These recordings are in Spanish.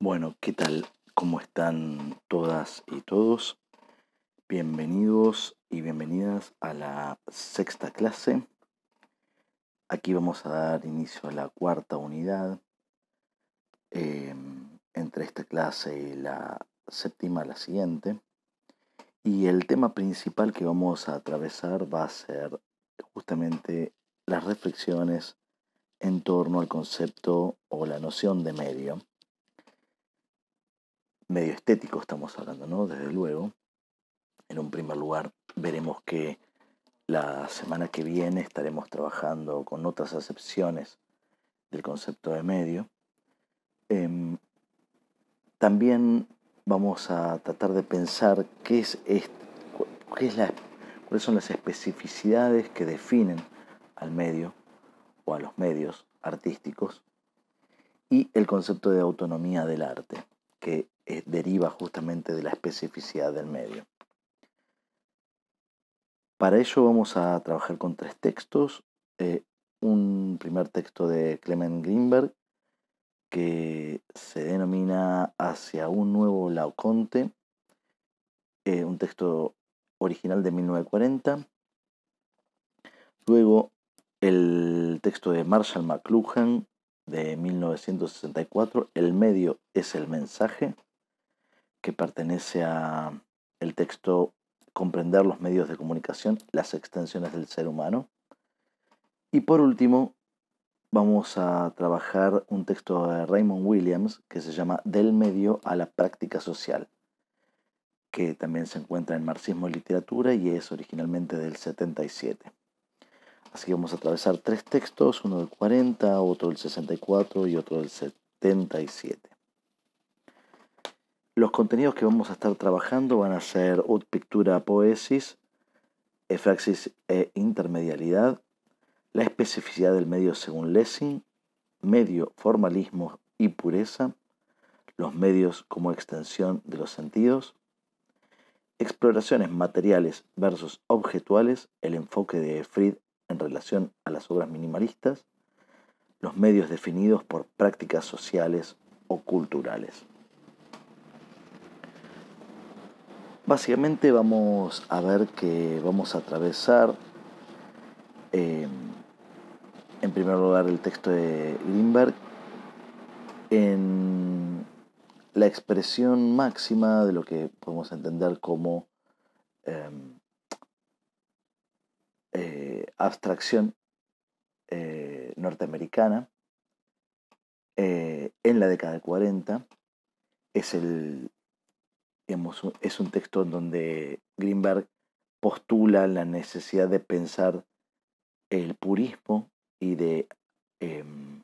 Bueno, ¿qué tal? ¿Cómo están todas y todos? Bienvenidos y bienvenidas a la sexta clase. Aquí vamos a dar inicio a la cuarta unidad. em, entre esta clase y la séptima, la siguiente. Y el tema principal que vamos a atravesar va a ser justamente las reflexiones en torno al concepto o la noción de medio. Medio estético estamos hablando, ¿no? Desde luego. En un primer lugar, veremos que la semana que viene estaremos trabajando con otras acepciones del concepto de medio. Em, también vamos a tratar de pensar qué es, qué es cuáles son las especificidades que definen al medio o a los medios artísticos y el concepto de autonomía del arte, que eh, deriva justamente de la especificidad del medio. Para ello vamos a trabajar con tres textos. eh, un primer texto de Clement Greenberg que se denomina Hacia un nuevo Laoconte, eh, un texto original de 1940. Luego el texto de Marshall McLuhan de 1964, El medio es el mensaje, que pertenece a el texto Comprender los medios de comunicación, las extensiones del ser humano. Y por último, vamos a trabajar un texto de Raymond Williams que se llama Del medio a la práctica social, que también se encuentra en Marxismo y Literatura y es originalmente del 77. Así que vamos a atravesar tres textos, uno del 40, otro del 64 y otro del 77. Los contenidos que vamos a estar trabajando van a ser Ut Pictura Poesis, Efraxis e Intermedialidad, la especificidad del medio según Lessing, medio, formalismo y pureza, los medios como extensión de los sentidos, exploraciones materiales versus objetuales, el enfoque de Fried en relación a las obras minimalistas, los medios definidos por prácticas sociales o culturales. Básicamente vamos a ver que vamos a atravesar eh, en primer lugar el texto de Greenberg en la expresión máxima de lo que podemos entender como eh, eh, abstracción eh, norteamericana eh, en la década de 40 es el es un texto en donde Greenberg postula la necesidad de pensar el purismo y de em,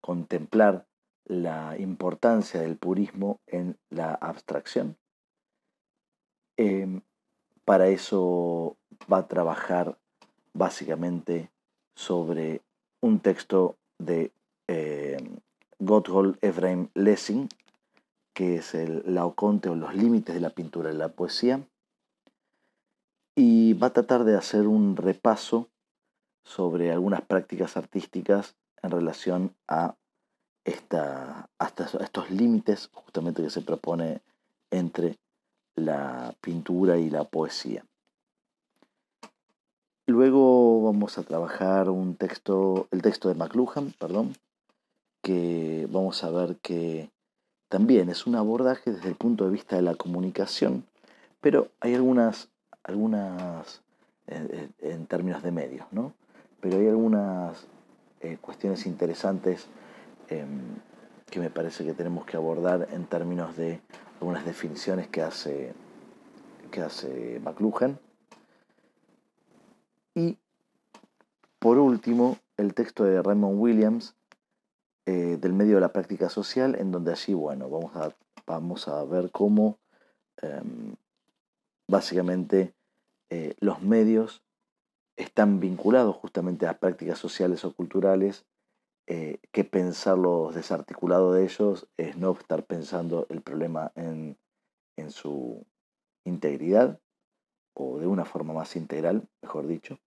contemplar la importancia del purismo en la abstracción. Em, para eso va a trabajar básicamente sobre un texto de em, Gotthold Ephraim Lessing, que es el Laoconte o los límites de la pintura y la poesía, y va a tratar de hacer un repaso sobre algunas prácticas artísticas en relación a, esta, estos límites justamente que se propone entre la pintura y la poesía. Luego vamos a trabajar un texto, el texto de McLuhan, perdón, que vamos a ver que también es un abordaje desde el punto de vista de la comunicación, pero hay algunas, algunas eh, eh, en términos de medios, ¿no? Pero hay algunas eh, cuestiones interesantes em, que me parece que tenemos que abordar en términos de algunas definiciones que hace, que hace McLuhan. Y por último, el texto de Raymond Williams eh, del medio de la práctica social, en donde allí, bueno, vamos a, vamos a ver cómo em, básicamente eh, los medios están vinculados justamente a prácticas sociales o culturales, eh, que pensarlos desarticulado de ellos es no estar pensando el problema en, en su integridad, o de una forma más integral, mejor dicho.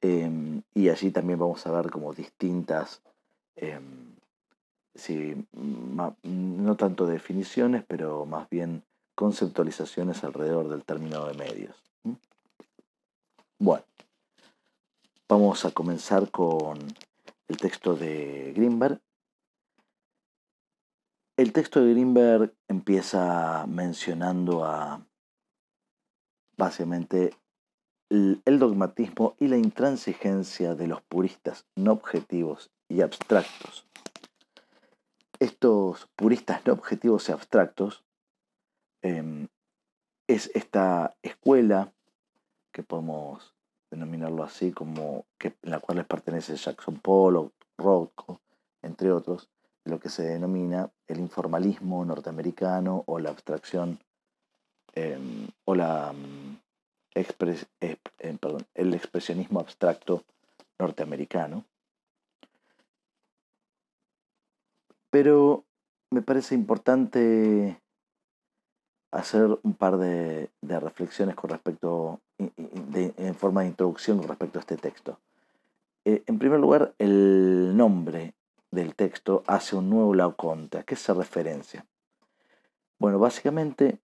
Em, y allí también vamos a ver como distintas em, no tanto definiciones, pero más bien conceptualizaciones alrededor del término de medios. Bueno, vamos a comenzar con el texto de Greenberg. El texto de Greenberg empieza mencionando a básicamente el dogmatismo y la intransigencia de los puristas no objetivos y abstractos. Estos puristas no objetivos y abstractos em, es esta escuela que podemos denominarlo así, como que, en la cual les pertenece Jackson Pollock, Rothko, entre otros, lo que se denomina el informalismo norteamericano o la abstracción em, o la mm, eh, el expresionismo abstracto norteamericano. Pero me parece importante hacer un par de, reflexiones con respecto, en forma de introducción con respecto a este texto. Eh, en primer lugar, el nombre del texto hace un nuevo Laoconte. ¿A qué se referencia? Bueno, básicamente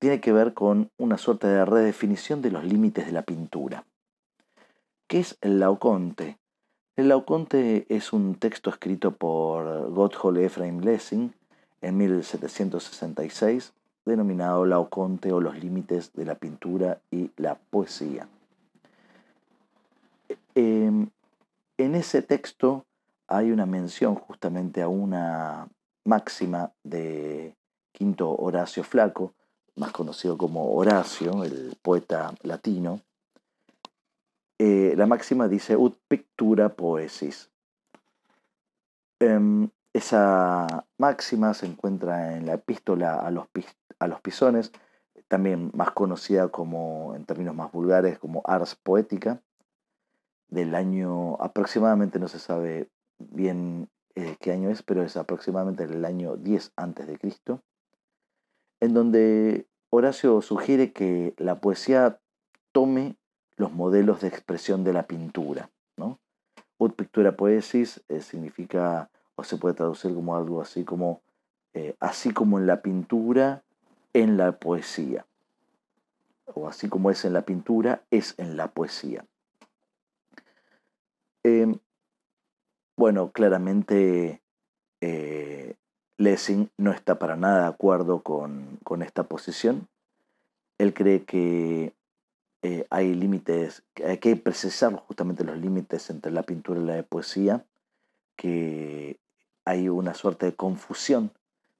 tiene que ver con una suerte de redefinición de los límites de la pintura. ¿Qué es el Laoconte? El Laoconte es un texto escrito por Gotthold Ephraim Lessing en 1766, denominado Laoconte o los límites de la pintura y la poesía. Em, en ese texto hay una mención justamente a una máxima de Quinto Horacio Flaco, más conocido como Horacio, el poeta latino, eh, la máxima dice ut pictura poesis. Em, esa máxima se encuentra en la epístola a los, a los pisones, también más conocida como, en términos más vulgares, como Ars Poética, del año aproximadamente, no se sabe bien eh, qué año es, pero es aproximadamente el año 10 antes de Cristo en donde Horacio sugiere que la poesía tome los modelos de expresión de la pintura. ¿no? Ut pictura poesis eh, significa, o se puede traducir como algo así como, eh, así como en la pintura, en la poesía. O así como es en la pintura, es en la poesía. Em, bueno, claramente eh, Lessing no está para nada de acuerdo con, esta posición. Él cree que eh, hay límites, hay que precisar justamente los límites entre la pintura y la poesía, que hay una suerte de confusión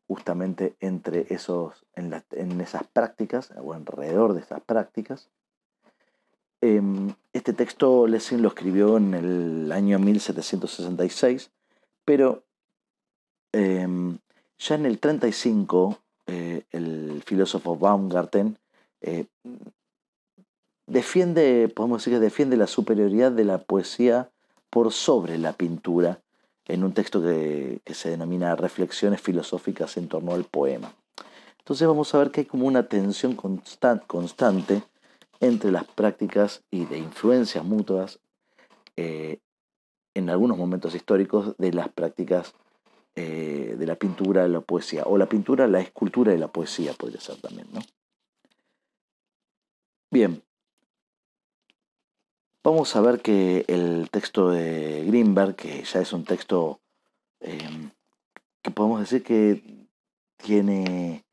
justamente entre esos, en, esas prácticas o alrededor de esas prácticas. Em, este texto Lessing lo escribió en el año 1766, pero em, ya en el 35, eh, el filósofo Baumgarten eh, defiende, podemos decir que defiende la superioridad de la poesía por sobre la pintura en un texto que, se denomina Reflexiones filosóficas en torno al poema. Entonces vamos a ver que hay como una tensión constante entre las prácticas y de influencias mutuas eh, en algunos momentos históricos de las prácticas eh, de la pintura, la poesía, o la pintura, la escultura y la poesía podría ser también, ¿no? Bien, vamos a ver que el texto de Greenberg, que ya es un texto em, que podemos decir que tiene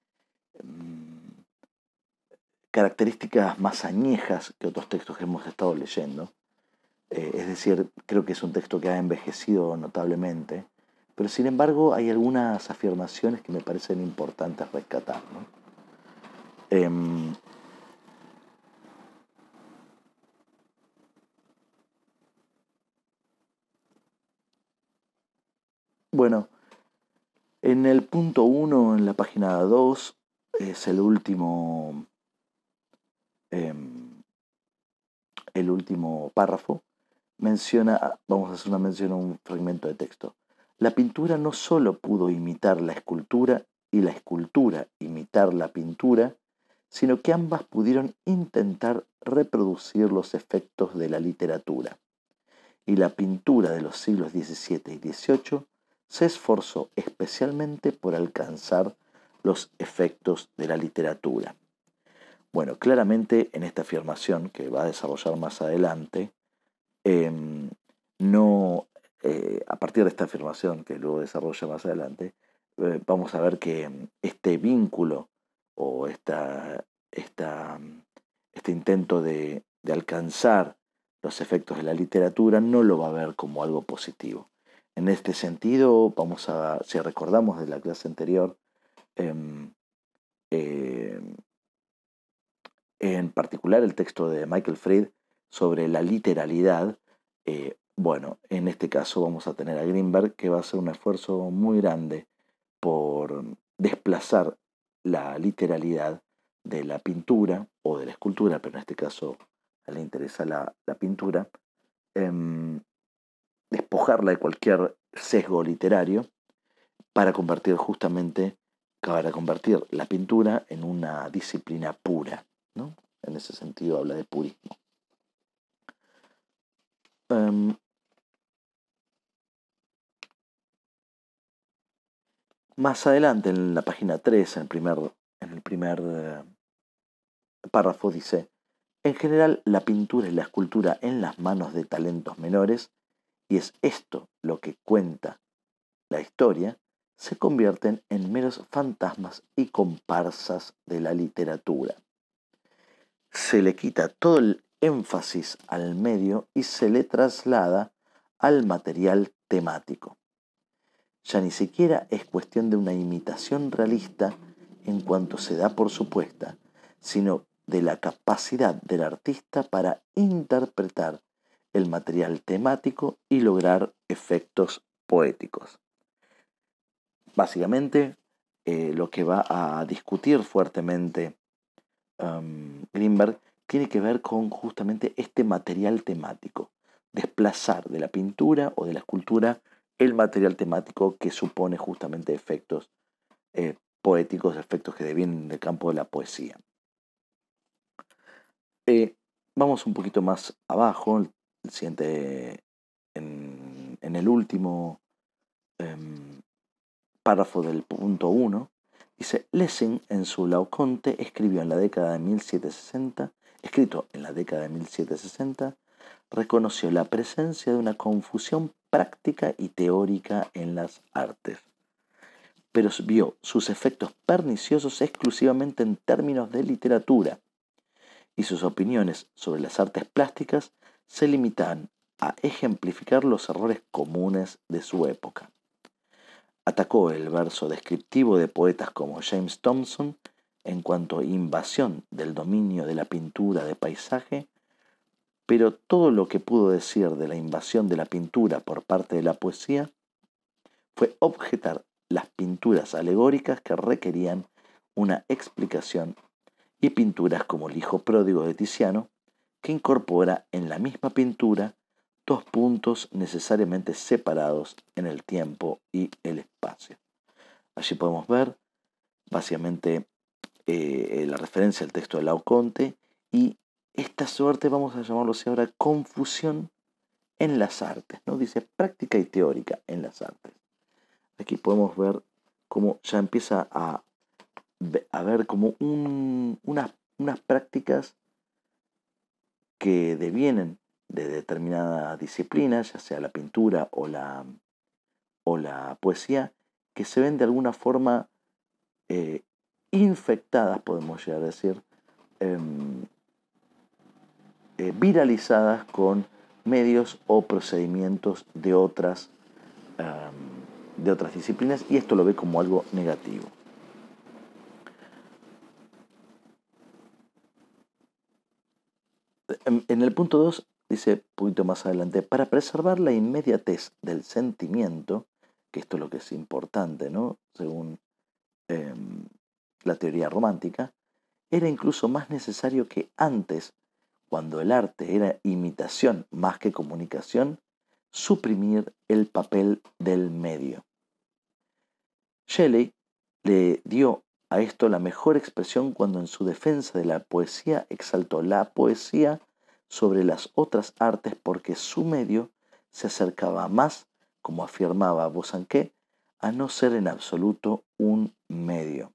em, características más añejas que otros textos que hemos estado leyendo. Eh, es decir, creo que es un texto que ha envejecido notablemente pero sin embargo hay algunas afirmaciones que me parecen importantes rescatar. Em, bueno, en el punto 1, en la página 2, es el último, em, el último párrafo, menciona, vamos a hacer una mención a un fragmento de texto. La pintura no sólo pudo imitar la escultura y la escultura imitar la pintura, sino que ambas pudieron intentar reproducir los efectos de la literatura. Y la pintura de los siglos XVII y XVIII se esforzó especialmente por alcanzar los efectos de la literatura. Bueno, claramente en esta afirmación que va a desarrollar más adelante, em, no, eh, a partir de esta afirmación que luego desarrolla más adelante, eh, vamos a ver que este vínculo o esta, este intento de, de alcanzar los efectos de la literatura no lo va a ver como algo positivo. En este sentido, vamos a, si recordamos de la clase anterior, em, en particular el texto de Michael Fried sobre la literalidad, eh, bueno, en este caso vamos a tener a Greenberg que va a hacer un esfuerzo muy grande por desplazar la literalidad de la pintura o de la escultura, pero en este caso le interesa la, pintura, em, despojarla de cualquier sesgo literario para convertir justamente, para convertir la pintura en una disciplina pura. ¿no? En ese sentido habla de purismo. Em, más adelante, en la página 3, en el primer, eh, párrafo, dice, en general, la pintura y la escultura en las manos de talentos menores, y es esto lo que cuenta la historia, se convierten en meros fantasmas y comparsas de la literatura. Se le quita todo el énfasis al medio y se le traslada al material temático. Ya ni siquiera es cuestión de una imitación realista en cuanto se da por supuesta, sino de la capacidad del artista para interpretar el material temático y lograr efectos poéticos. Básicamente, eh, lo que va a discutir fuertemente um, Greenberg tiene que ver con justamente este material temático, desplazar de la pintura o de la escultura el material temático que supone justamente efectos eh, poéticos, efectos que devienen del campo de la poesía. Eh, vamos un poquito más abajo, siguiente, en, el último em, párrafo del punto 1, dice, Lessing en su Lauconte escribió en la década de 1760, escrito en la década de 1760, reconoció la presencia de una confusión práctica y teórica en las artes, pero vio sus efectos perniciosos exclusivamente en términos de literatura y sus opiniones sobre las artes plásticas se limitan a ejemplificar los errores comunes de su época. Atacó el verso descriptivo de poetas como James Thompson en cuanto a invasión del dominio de la pintura de paisaje, pero todo lo que pudo decir de la invasión de la pintura por parte de la poesía fue objetar las pinturas alegóricas que requerían una explicación y pinturas como el Hijo Pródigo de Tiziano, que incorpora en la misma pintura dos puntos necesariamente separados en el tiempo y el espacio. Allí podemos ver básicamente eh, la referencia al texto de Laoconte y esta suerte, vamos a llamarlo así ahora, confusión en las artes, ¿no? Dice práctica y teórica en las artes. Aquí podemos ver cómo ya empieza a a ver como unas, prácticas que devienen de determinada disciplina, ya sea la pintura o la, o la poesía, que se ven de alguna forma eh, infectadas, podemos llegar a decir, em, eh, viralizadas con medios o procedimientos de otras, em, de otras disciplinas, y esto lo ve como algo negativo. En, el punto 2 dice, un poquito más adelante, para preservar la inmediatez del sentimiento, que esto es lo que es importante, ¿no? Según em, la teoría romántica, era incluso más necesario que antes, cuando el arte era imitación más que comunicación, suprimir el papel del medio. Shelley le dio a esto la mejor expresión cuando en su defensa de la poesía exaltó la poesía sobre las otras artes porque su medio se acercaba más, como afirmaba Bosanquet, a no ser en absoluto un medio.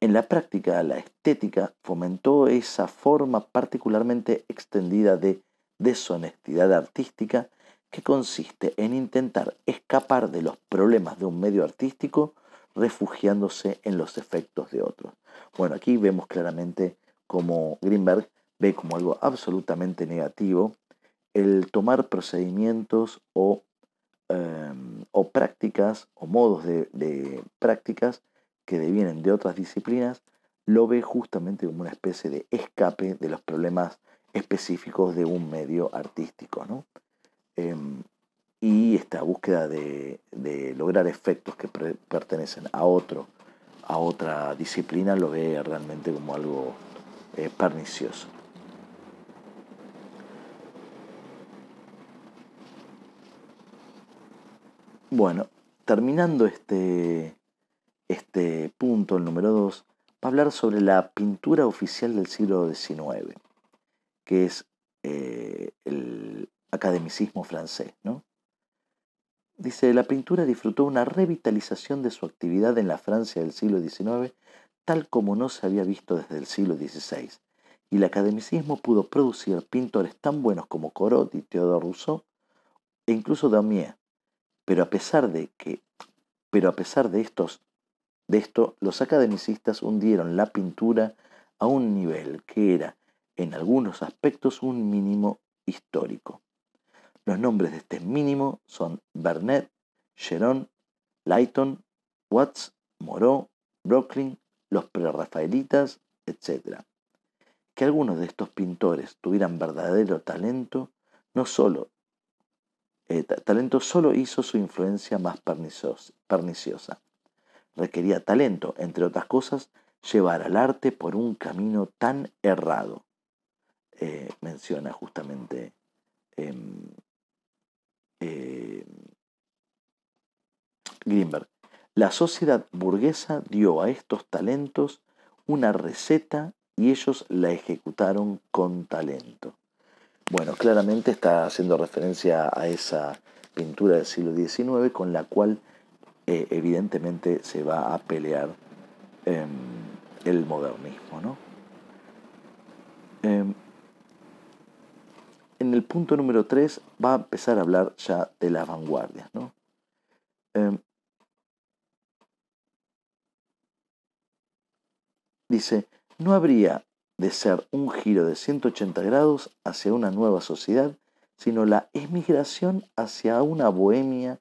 En la práctica, la estética fomentó esa forma particularmente extendida de deshonestidad artística que consiste en intentar escapar de los problemas de un medio artístico refugiándose en los efectos de otros. Bueno, aquí vemos claramente cómo Greenberg ve como algo absolutamente negativo el tomar procedimientos o, em, o prácticas o modos de, de prácticas que devienen de otras disciplinas, lo ve justamente como una especie de escape de los problemas específicos de un medio artístico. ¿no? Em, y esta búsqueda de, lograr efectos que pertenecen a otro, a otra disciplina, lo ve realmente como algo eh, pernicioso. Bueno, terminando este, este punto, el número 2, va a hablar sobre la pintura oficial del siglo XIX, que es eh, el academicismo francés. ¿no? Dice, la pintura disfrutó una revitalización de su actividad en la Francia del siglo XIX, tal como no se había visto desde el siglo XVI, y el academicismo pudo producir pintores tan buenos como Corot y Théodore Rousseau, e incluso Daumier. Pero a pesar de que, pero a pesar de estos, de esto, los academicistas hundieron la pintura a un nivel que era, en algunos aspectos, un mínimo histórico. Los nombres de este mínimo son Bernet, Geron, Lighton, Watts, Moreau, Brooklyn, los prerrafaelitas, etc. Que algunos de estos pintores tuvieran verdadero talento, no solo eh, talento solo hizo su influencia más perniciosa. Requería talento, entre otras cosas, llevar al arte por un camino tan errado. Eh, menciona justamente eh, Greenberg. La sociedad burguesa dio a estos talentos una receta y ellos la ejecutaron con talento. Bueno, claramente está haciendo referencia a esa pintura del siglo XIX con la cual eh, evidentemente se va a pelear em, el modernismo. ¿no? Em, en el punto número 3 va a empezar a hablar ya de las vanguardias. ¿no? Em, dice, no habría de ser un giro de 180 grados hacia una nueva sociedad, sino la emigración hacia una bohemia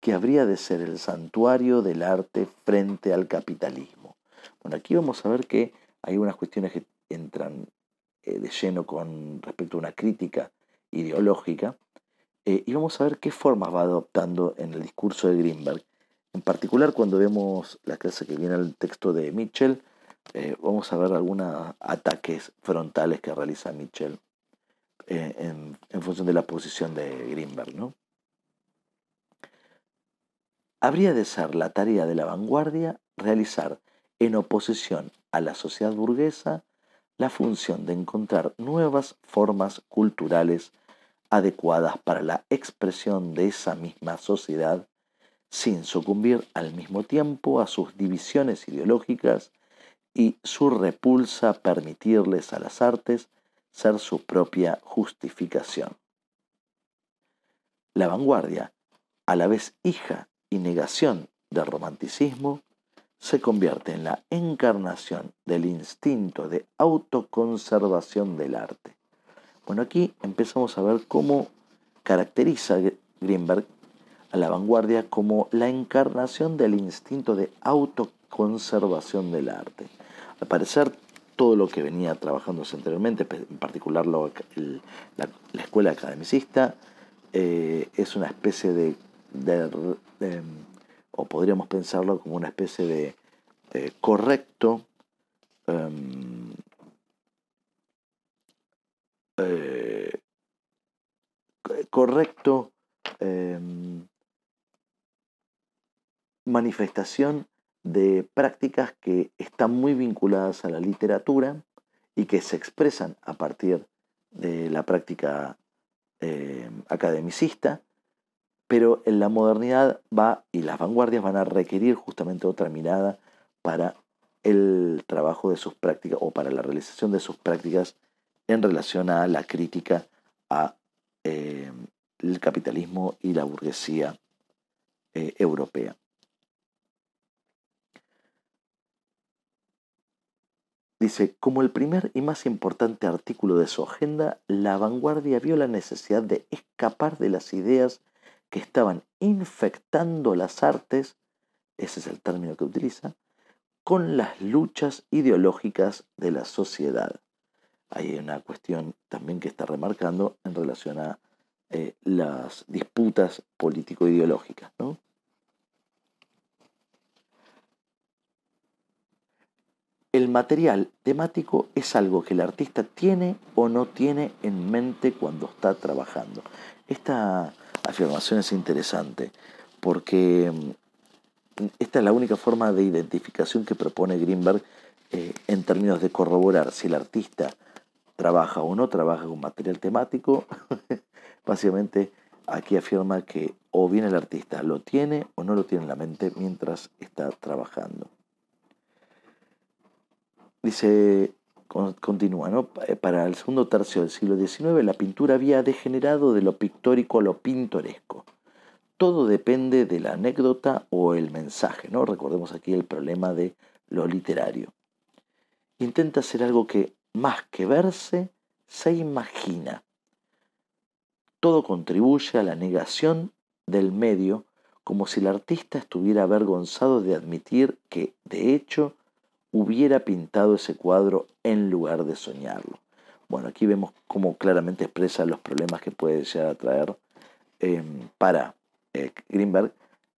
que habría de ser el santuario del arte frente al capitalismo. Bueno, aquí vamos a ver que hay unas cuestiones que entran eh, de lleno con respecto a una crítica ideológica, eh, y vamos a ver qué formas va adoptando en el discurso de Greenberg. En particular, cuando vemos la clase que viene al texto de Mitchell, eh, vamos a ver algunos ataques frontales que realiza Mitchell eh, en, en, función de la posición de Greenberg. ¿no? Habría de ser la tarea de la vanguardia realizar en oposición a la sociedad burguesa la función de encontrar nuevas formas culturales adecuadas para la expresión de esa misma sociedad, sin sucumbir al mismo tiempo a sus divisiones ideológicas y su repulsa permitirles a las artes ser su propia justificación. La vanguardia, a la vez hija y negación del romanticismo, se convierte en la encarnación del instinto de autoconservación del arte. Bueno, aquí empezamos a ver cómo caracteriza Greenberg a la vanguardia como la encarnación del instinto de autoconservación del arte. Al parecer, todo lo que venía trabajándose anteriormente, en particular la, escuela academicista, eh, es una especie de o podríamos pensarlo como una especie de correcto em, eh, correcto em, manifestación de prácticas que están muy vinculadas a la literatura y que se expresan a partir de la práctica em, academicista pero en la modernidad va y las vanguardias van a requerir justamente otra mirada para el trabajo de sus prácticas o para la realización de sus prácticas en relación a la crítica a eh, el capitalismo y la burguesía eh, europea. Dice, como el primer y más importante artículo de su agenda, la vanguardia vio la necesidad de escapar de las ideas que estaban infectando las artes, ese es el término que utiliza, con las luchas ideológicas de la sociedad. Hay una cuestión también que está remarcando en relación a eh, las disputas político-ideológicas. ¿no? El material temático es algo que el artista tiene o no tiene en mente cuando está trabajando. Esta afirmación es interesante porque mm, esta es la única forma de identificación que propone Greenberg eh, en términos de corroborar si el artista trabaja o no trabaja con material temático. Básicamente aquí afirma que o bien el artista lo tiene o no lo tiene en la mente mientras está trabajando. Dice, continúa, ¿no? Eh, para el segundo tercio del siglo XIX la pintura había degenerado de lo pictórico a lo pintoresco. Todo depende de la anécdota o el mensaje, ¿no? Recordemos aquí el problema de lo literario. Intenta hacer algo que más que verse, se imagina. Todo contribuye a la negación del medio como si el artista estuviera avergonzado de admitir que, de hecho, hubiera pintado ese cuadro en lugar de soñarlo. Bueno, aquí vemos cómo claramente expresa los problemas que puede llegar a traer em, para eh, Greenberg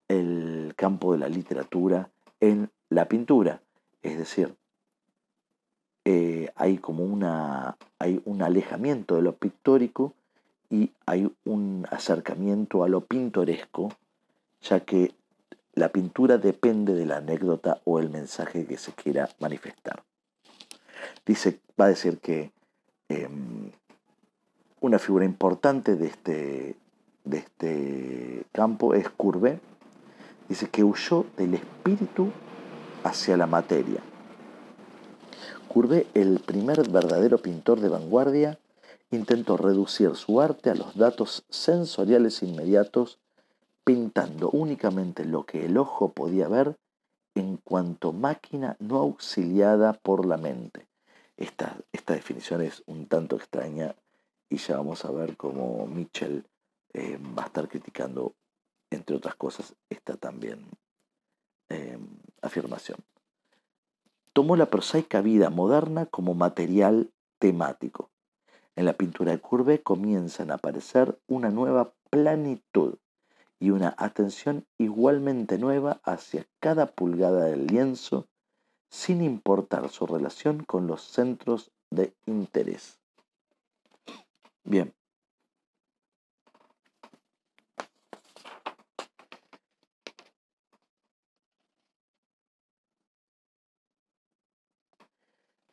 el campo de la literatura en la pintura. Es decir, eh, hay como una, hay un alejamiento de lo pictórico y hay un acercamiento a lo pintoresco, ya que la pintura depende de la anécdota o el mensaje que se quiera manifestar. Dice, va a decir que em, una figura importante de este, de este campo es Courbet. Dice que huyó del espíritu hacia la materia. Courbet, el primer verdadero pintor de vanguardia, intentó reducir su arte a los datos sensoriales inmediatos pintando únicamente lo que el ojo podía ver en cuanto máquina no auxiliada por la mente. Esta, esta definición es un tanto extraña y ya vamos a ver cómo Mitchell eh, va a estar criticando, entre otras cosas, esta también eh, afirmación. Tomó la prosaica vida moderna como material temático. En la pintura de Courbet comienzan a aparecer una nueva planitud y una atención igualmente nueva hacia cada pulgada del lienzo, sin importar su relación con los centros de interés. Bien.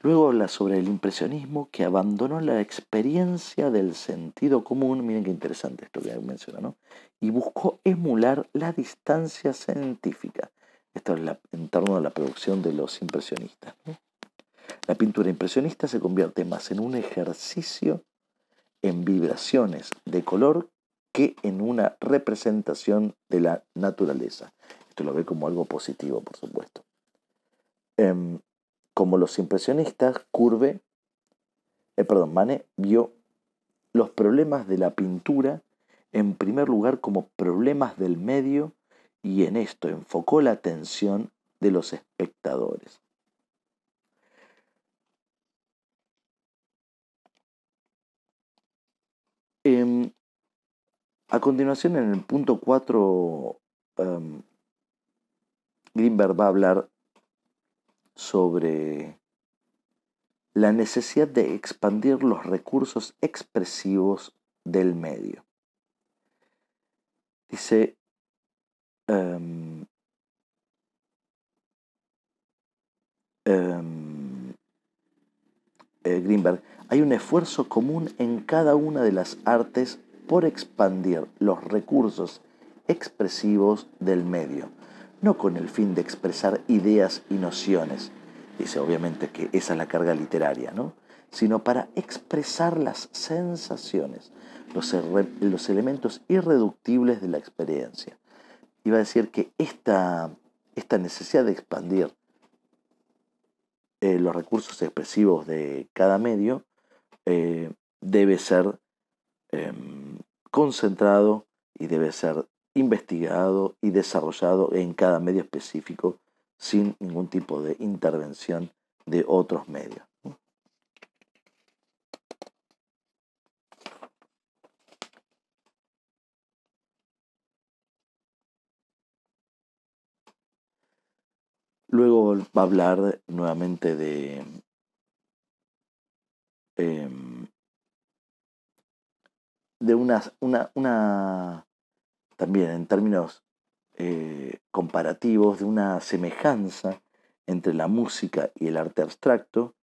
Luego habla sobre el impresionismo que abandonó la experiencia del sentido común, miren qué interesante esto que menciona, ¿no? Y buscó emular la distancia científica. Esto es en torno a la producción de los impresionistas. La pintura impresionista se convierte más en un ejercicio en vibraciones de color que en una representación de la naturaleza. Esto lo ve como algo positivo, por supuesto. Em, como los impresionistas, Curve, eh, perdón, Manet vio los problemas de la pintura en primer lugar como problemas del medio y en esto enfocó la atención de los espectadores. Em, a continuación, en el punto 4, em, Greenberg va a hablar sobre la necesidad de expandir los recursos expresivos del medio. Dice, um, Greenberg, hay un esfuerzo común en cada una de las artes por expandir los recursos expresivos del medio, no con el fin de expresar ideas y nociones, dice obviamente que esa es la carga literaria, ¿no? sino para expresar las sensaciones, los, los elementos irreductibles de la experiencia. Iba a decir que esta, esta necesidad de expandir eh, los recursos expresivos de cada medio eh, debe ser em, concentrado y debe ser investigado y desarrollado en cada medio específico sin ningún tipo de intervención de otros medios. Luego va a hablar nuevamente de em, de una, una, también en términos eh, comparativos, de una semejanza entre la música y el arte abstracto,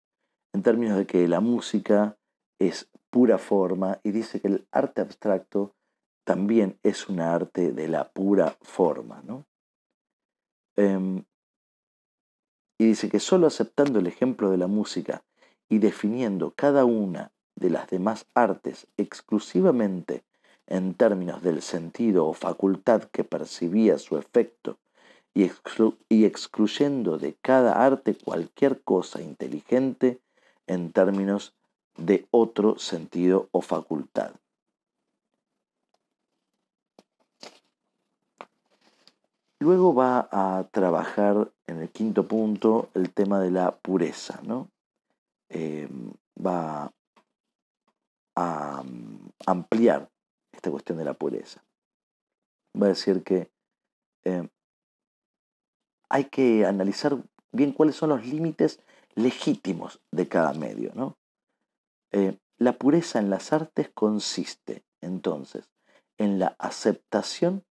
en términos de que la música es pura forma y dice que el arte abstracto también es un arte de la pura forma. ¿no? Em, y dice que solo aceptando el ejemplo de la música y definiendo cada una de las demás artes exclusivamente en términos del sentido o facultad que percibía su efecto y, excluyendo de cada arte cualquier cosa inteligente en términos de otro sentido o facultad. Luego va a trabajar en el quinto punto el tema de la pureza, ¿no? Eh, va a mm, ampliar esta cuestión de la pureza. Va a decir que eh, hay que analizar bien cuáles son los límites legítimos de cada medio. ¿no? Eh, la pureza en las artes consiste entonces en la aceptación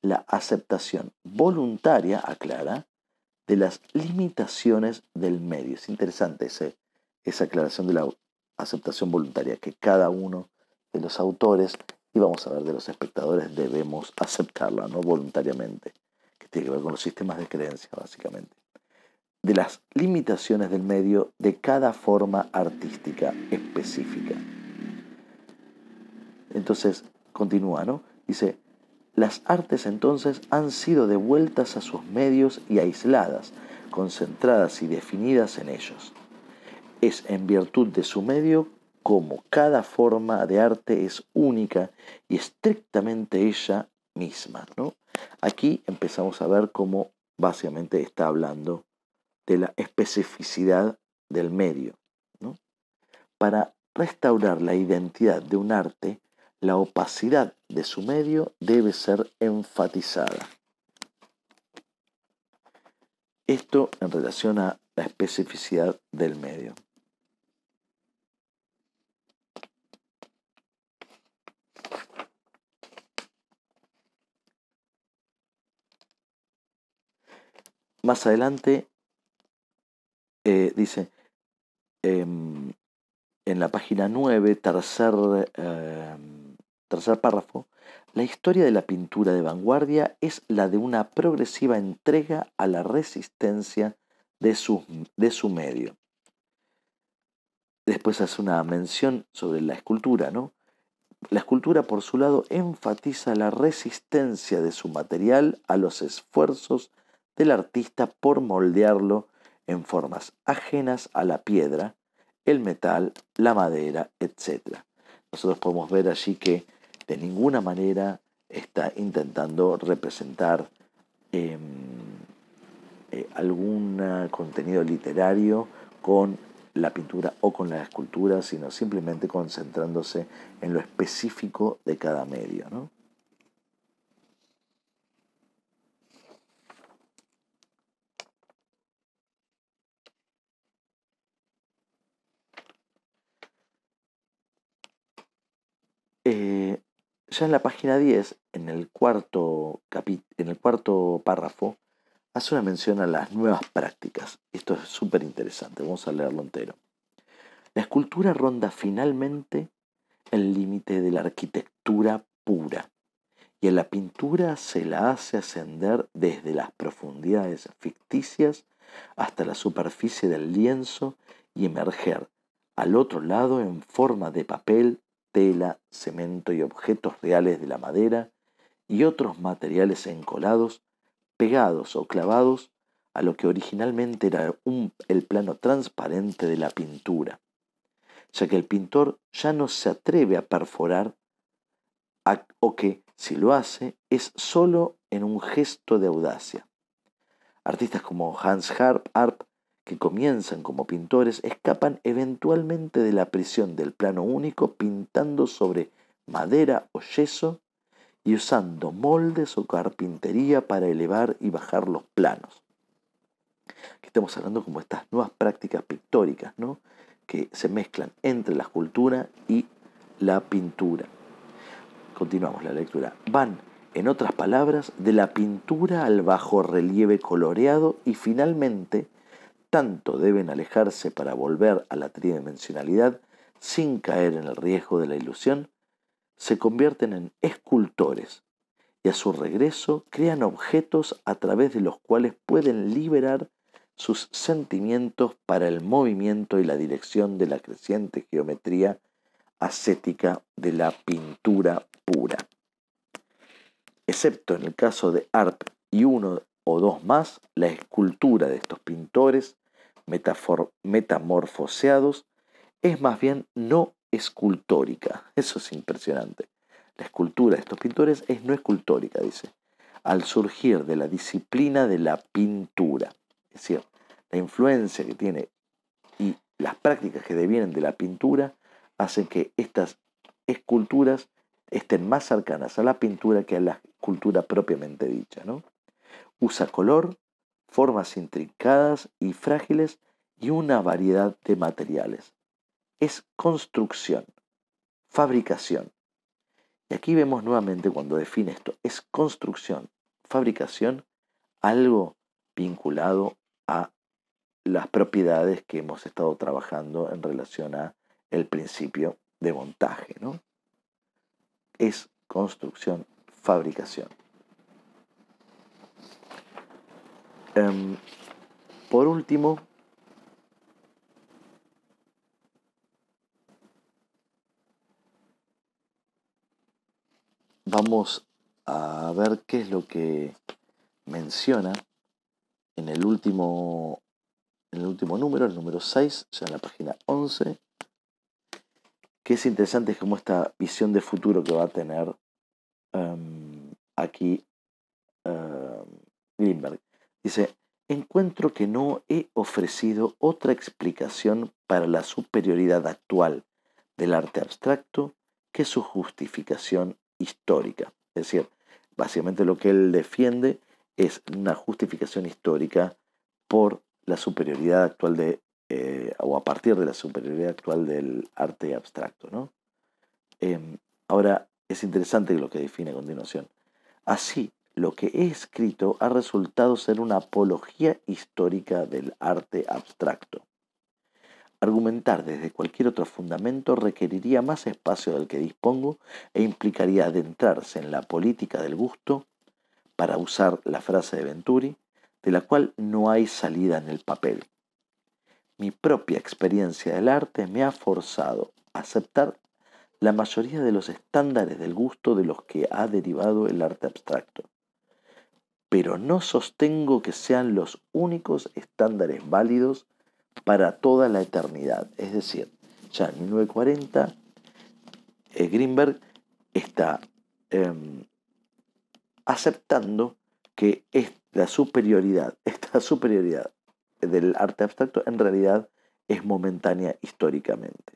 la aceptación voluntaria, aclara, de las limitaciones del medio. Es interesante esa aclaración de la aceptación voluntaria, que cada uno de los autores y vamos a ver de los espectadores debemos aceptarla, no voluntariamente, que tiene que ver con los sistemas de creencia, básicamente. De las limitaciones del medio de cada forma artística específica. Entonces, continúa, ¿no? Dice, las artes entonces han sido devueltas a sus medios y aisladas, concentradas y definidas en ellos. Es en virtud de su medio como cada forma de arte es única y estrictamente ella misma. Aquí empezamos a ver cómo básicamente está hablando de la especificidad del medio. Para restaurar la identidad de un arte, la opacidad de su medio debe ser enfatizada. Esto en relación a la especificidad del medio. Más adelante eh, dice, em, en la página 9, tercer em, Tercer párrafo. La historia de la pintura de vanguardia es la de una progresiva entrega a la resistencia de su, de su medio. Después hace una mención sobre la escultura, ¿no? La escultura, por su lado, enfatiza la resistencia de su material a los esfuerzos del artista por moldearlo en formas ajenas a la piedra, el metal, la madera, etc. Nosotros podemos ver allí que de ninguna manera está intentando representar em, eh, algún contenido literario con la pintura o con la escultura, sino simplemente concentrándose en lo específico de cada medio. ¿no? Eh, ya en la página 10, en el cuarto, en el cuarto párrafo, hace una mención a las nuevas prácticas. Esto es súper interesante, vamos a leerlo entero. La escultura ronda finalmente el límite de la arquitectura pura y a la pintura se la hace ascender desde las profundidades ficticias hasta la superficie del lienzo y emerger al otro lado en forma de papel, tela, cemento y objetos reales de la madera y otros materiales encolados, pegados o clavados a lo que originalmente era el plano transparente de la pintura, ya que el pintor ya no se atreve a perforar o que, si lo hace, es solo en un gesto de audacia. Artistas como Hans Harp, Arp, que comienzan como pintores, escapan eventualmente de la prisión del plano único pintando sobre madera o yeso y usando moldes o carpintería para elevar y bajar los planos. Aquí estamos hablando como estas nuevas prácticas pictóricas, ¿no? que se mezclan entre la escultura y la pintura. Continuamos la lectura. Van, en otras palabras, de la pintura al bajo relieve coloreado y finalmente tanto deben alejarse para volver a la tridimensionalidad sin caer en el riesgo de la ilusión, se convierten en escultores y a su regreso crean objetos a través de los cuales pueden liberar sus sentimientos para el movimiento y la dirección de la creciente geometría ascética de la pintura pura. Excepto en el caso de Arp y uno o dos más, la escultura de estos pintores metamorfoseados es más bien no escultórica. Eso es impresionante. La escultura de estos pintores es no escultórica, dice, al surgir de la disciplina de la pintura. Es decir, la influencia que tiene y las prácticas que devienen de la pintura hacen que estas esculturas estén más cercanas a la pintura que a la escultura propiamente dicha. ¿no? Usa color, formas intrincadas y frágiles y una variedad de materiales. Es construcción, fabricación. Y aquí vemos nuevamente cuando define esto, es construcción, fabricación, algo vinculado a las propiedades que hemos estado trabajando en relación a el principio de montaje, ¿no? Es construcción, fabricación. Em, por último, vamos a ver qué es lo que menciona en el último, en el último número, el número 6, ya en la página 11, que es interesante como esta visión de futuro que va a tener em, aquí um, Greenberg. Dice, encuentro que no he ofrecido otra explicación para la superioridad actual del arte abstracto que su justificación histórica. Es decir, básicamente lo que él defiende es una justificación histórica por la superioridad actual de, eh, o a partir de la superioridad actual del arte abstracto. ¿no? Em, ahora, es interesante lo que define a continuación. Así, lo que he escrito ha resultado ser una apología histórica del arte abstracto. Argumentar desde cualquier otro fundamento requeriría más espacio del que dispongo e implicaría adentrarse en la política del gusto, para usar la frase de Venturi, de la cual no hay salida en el papel. Mi propia experiencia del arte me ha forzado a aceptar la mayoría de los estándares del gusto de los que ha derivado el arte abstracto pero no sostengo que sean los únicos estándares válidos para toda la eternidad. Es decir, ya en 1940, eh, Greenberg está em, aceptando que la superioridad, esta superioridad del arte abstracto en realidad es momentánea históricamente.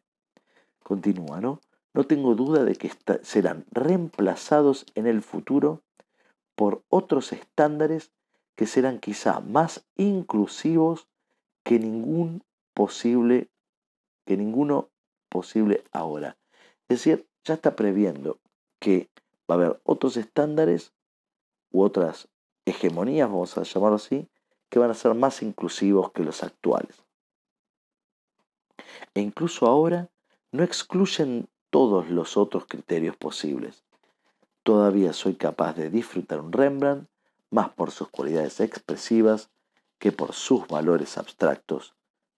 Continúa, ¿no? No tengo duda de que serán reemplazados en el futuro por otros estándares que serán quizá más inclusivos que ningún posible que ninguno posible ahora. Es decir, ya está previendo que va a haber otros estándares u otras hegemonías, vamos a llamarlo así, que van a ser más inclusivos que los actuales. E incluso ahora no excluyen todos los otros criterios posibles. Todavía soy capaz de disfrutar un Rembrandt más por sus cualidades expresivas que por sus valores abstractos,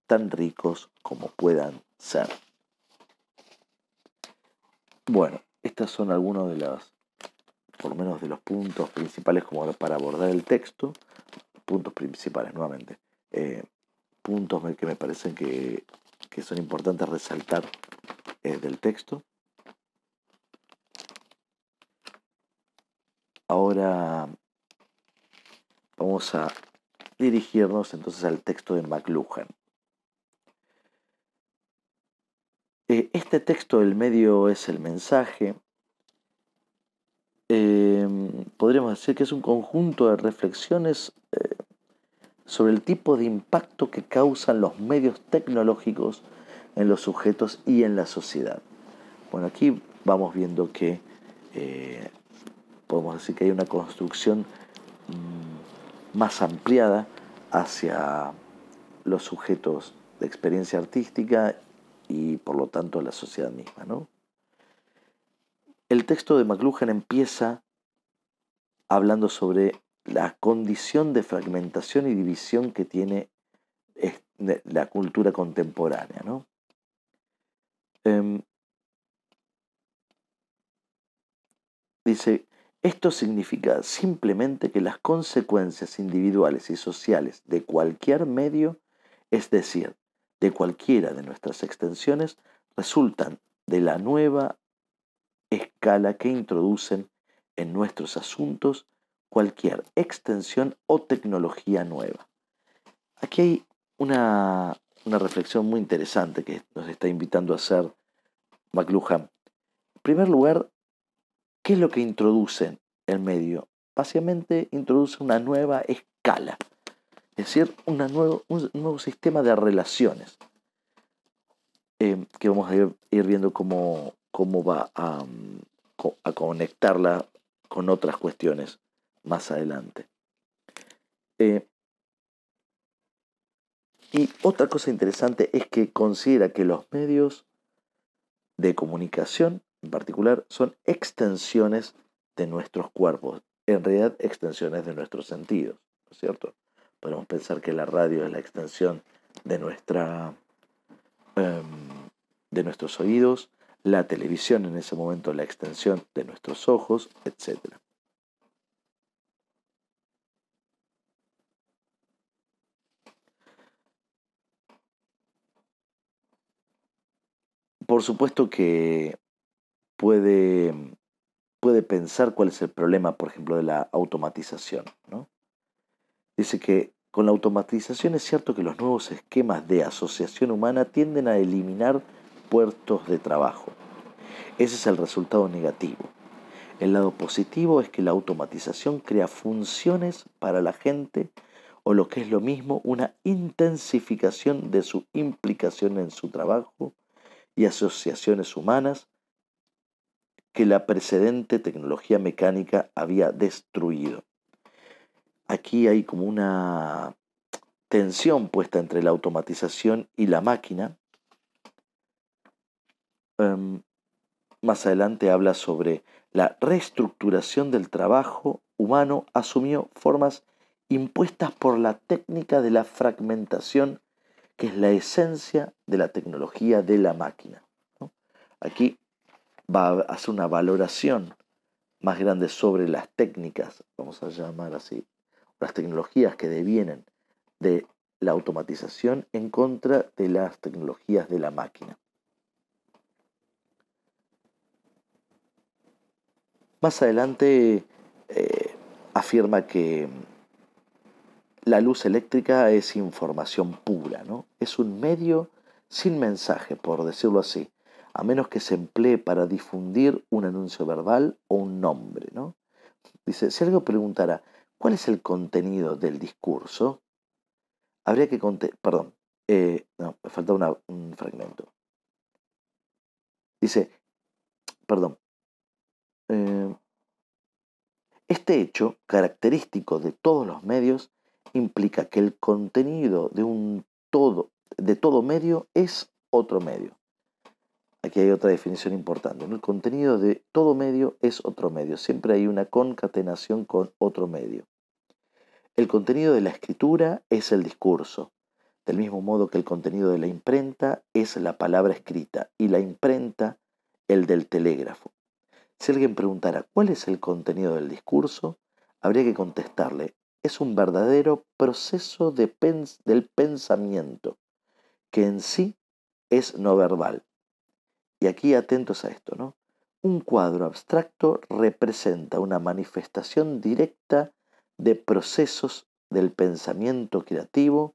tan ricos como puedan ser. Bueno, estos son algunos de los, por lo menos de los puntos principales como para abordar el texto, puntos principales nuevamente, eh, puntos que me parecen que, son importantes resaltar eh, del texto. Ahora vamos a dirigirnos entonces al texto de McLuhan. Eh, este texto del medio es el mensaje. Em, podríamos decir que es un conjunto de reflexiones eh, sobre el tipo de impacto que causan los medios tecnológicos en los sujetos y en la sociedad. Bueno, aquí vamos viendo que eh, podemos decir que hay una construcción mm, más ampliada hacia los sujetos de experiencia artística y por lo tanto la sociedad misma. ¿no? El texto de McLuhan empieza hablando sobre la condición de fragmentación y división que tiene la cultura contemporánea. ¿no? Em, dice, esto significa simplemente que las consecuencias individuales y sociales de cualquier medio, es decir, de cualquiera de nuestras extensiones, resultan de la nueva escala que introducen en nuestros asuntos cualquier extensión o tecnología nueva. Aquí hay una, una reflexión muy interesante que nos está invitando a hacer McLuhan. En primer lugar, ¿Qué es lo que introduce el medio? Básicamente introduce una nueva escala, es decir, un nuevo sistema de relaciones, eh, que vamos a ir, viendo cómo, cómo va a, a conectarla con otras cuestiones más adelante. Eh, y otra cosa interesante es que considera que los medios de comunicación en particular son extensiones de nuestros cuerpos, en realidad extensiones de nuestros sentidos, ¿no es cierto? Podemos pensar que la radio es la extensión de, nuestra, em, de nuestros oídos, la televisión en ese momento la extensión de nuestros ojos, etc. Por supuesto que puede, puede pensar cuál es el problema, por ejemplo, de la automatización. ¿no? Dice que con la automatización es cierto que los nuevos esquemas de asociación humana tienden a eliminar puertos de trabajo. Ese es el resultado negativo. El lado positivo es que la automatización crea funciones para la gente o lo que es lo mismo, una intensificación de su implicación en su trabajo y asociaciones humanas que la precedente tecnología mecánica había destruido. Aquí hay como una tensión puesta entre la automatización y la máquina. Em, más adelante habla sobre la reestructuración del trabajo humano asumió formas impuestas por la técnica de la fragmentación, que es la esencia de la tecnología de la máquina. Aquí va a hacer una valoración más grande sobre las técnicas, vamos a llamar así, las tecnologías que devienen de la automatización en contra de las tecnologías de la máquina. Más adelante eh, afirma que la luz eléctrica es información pura, ¿no? es un medio sin mensaje, por decirlo así, a menos que se emplee para difundir un anuncio verbal o un nombre. ¿no? Dice, si algo preguntara, ¿cuál es el contenido del discurso? Habría que perdón, eh, me falta un fragmento. Dice, perdón, eh, este hecho, característico de todos los medios, implica que el contenido de un todo, de todo medio es otro medio. Aquí hay otra definición importante. El contenido de todo medio es otro medio. Siempre hay una concatenación con otro medio. El contenido de la escritura es el discurso, del mismo modo que el contenido de la imprenta es la palabra escrita y la imprenta el del telégrafo. Si alguien preguntara cuál es el contenido del discurso, habría que contestarle, es un verdadero proceso de del pensamiento, que en sí es no verbal. Y aquí atentos a esto, ¿no? Un cuadro abstracto representa una manifestación directa de procesos del pensamiento creativo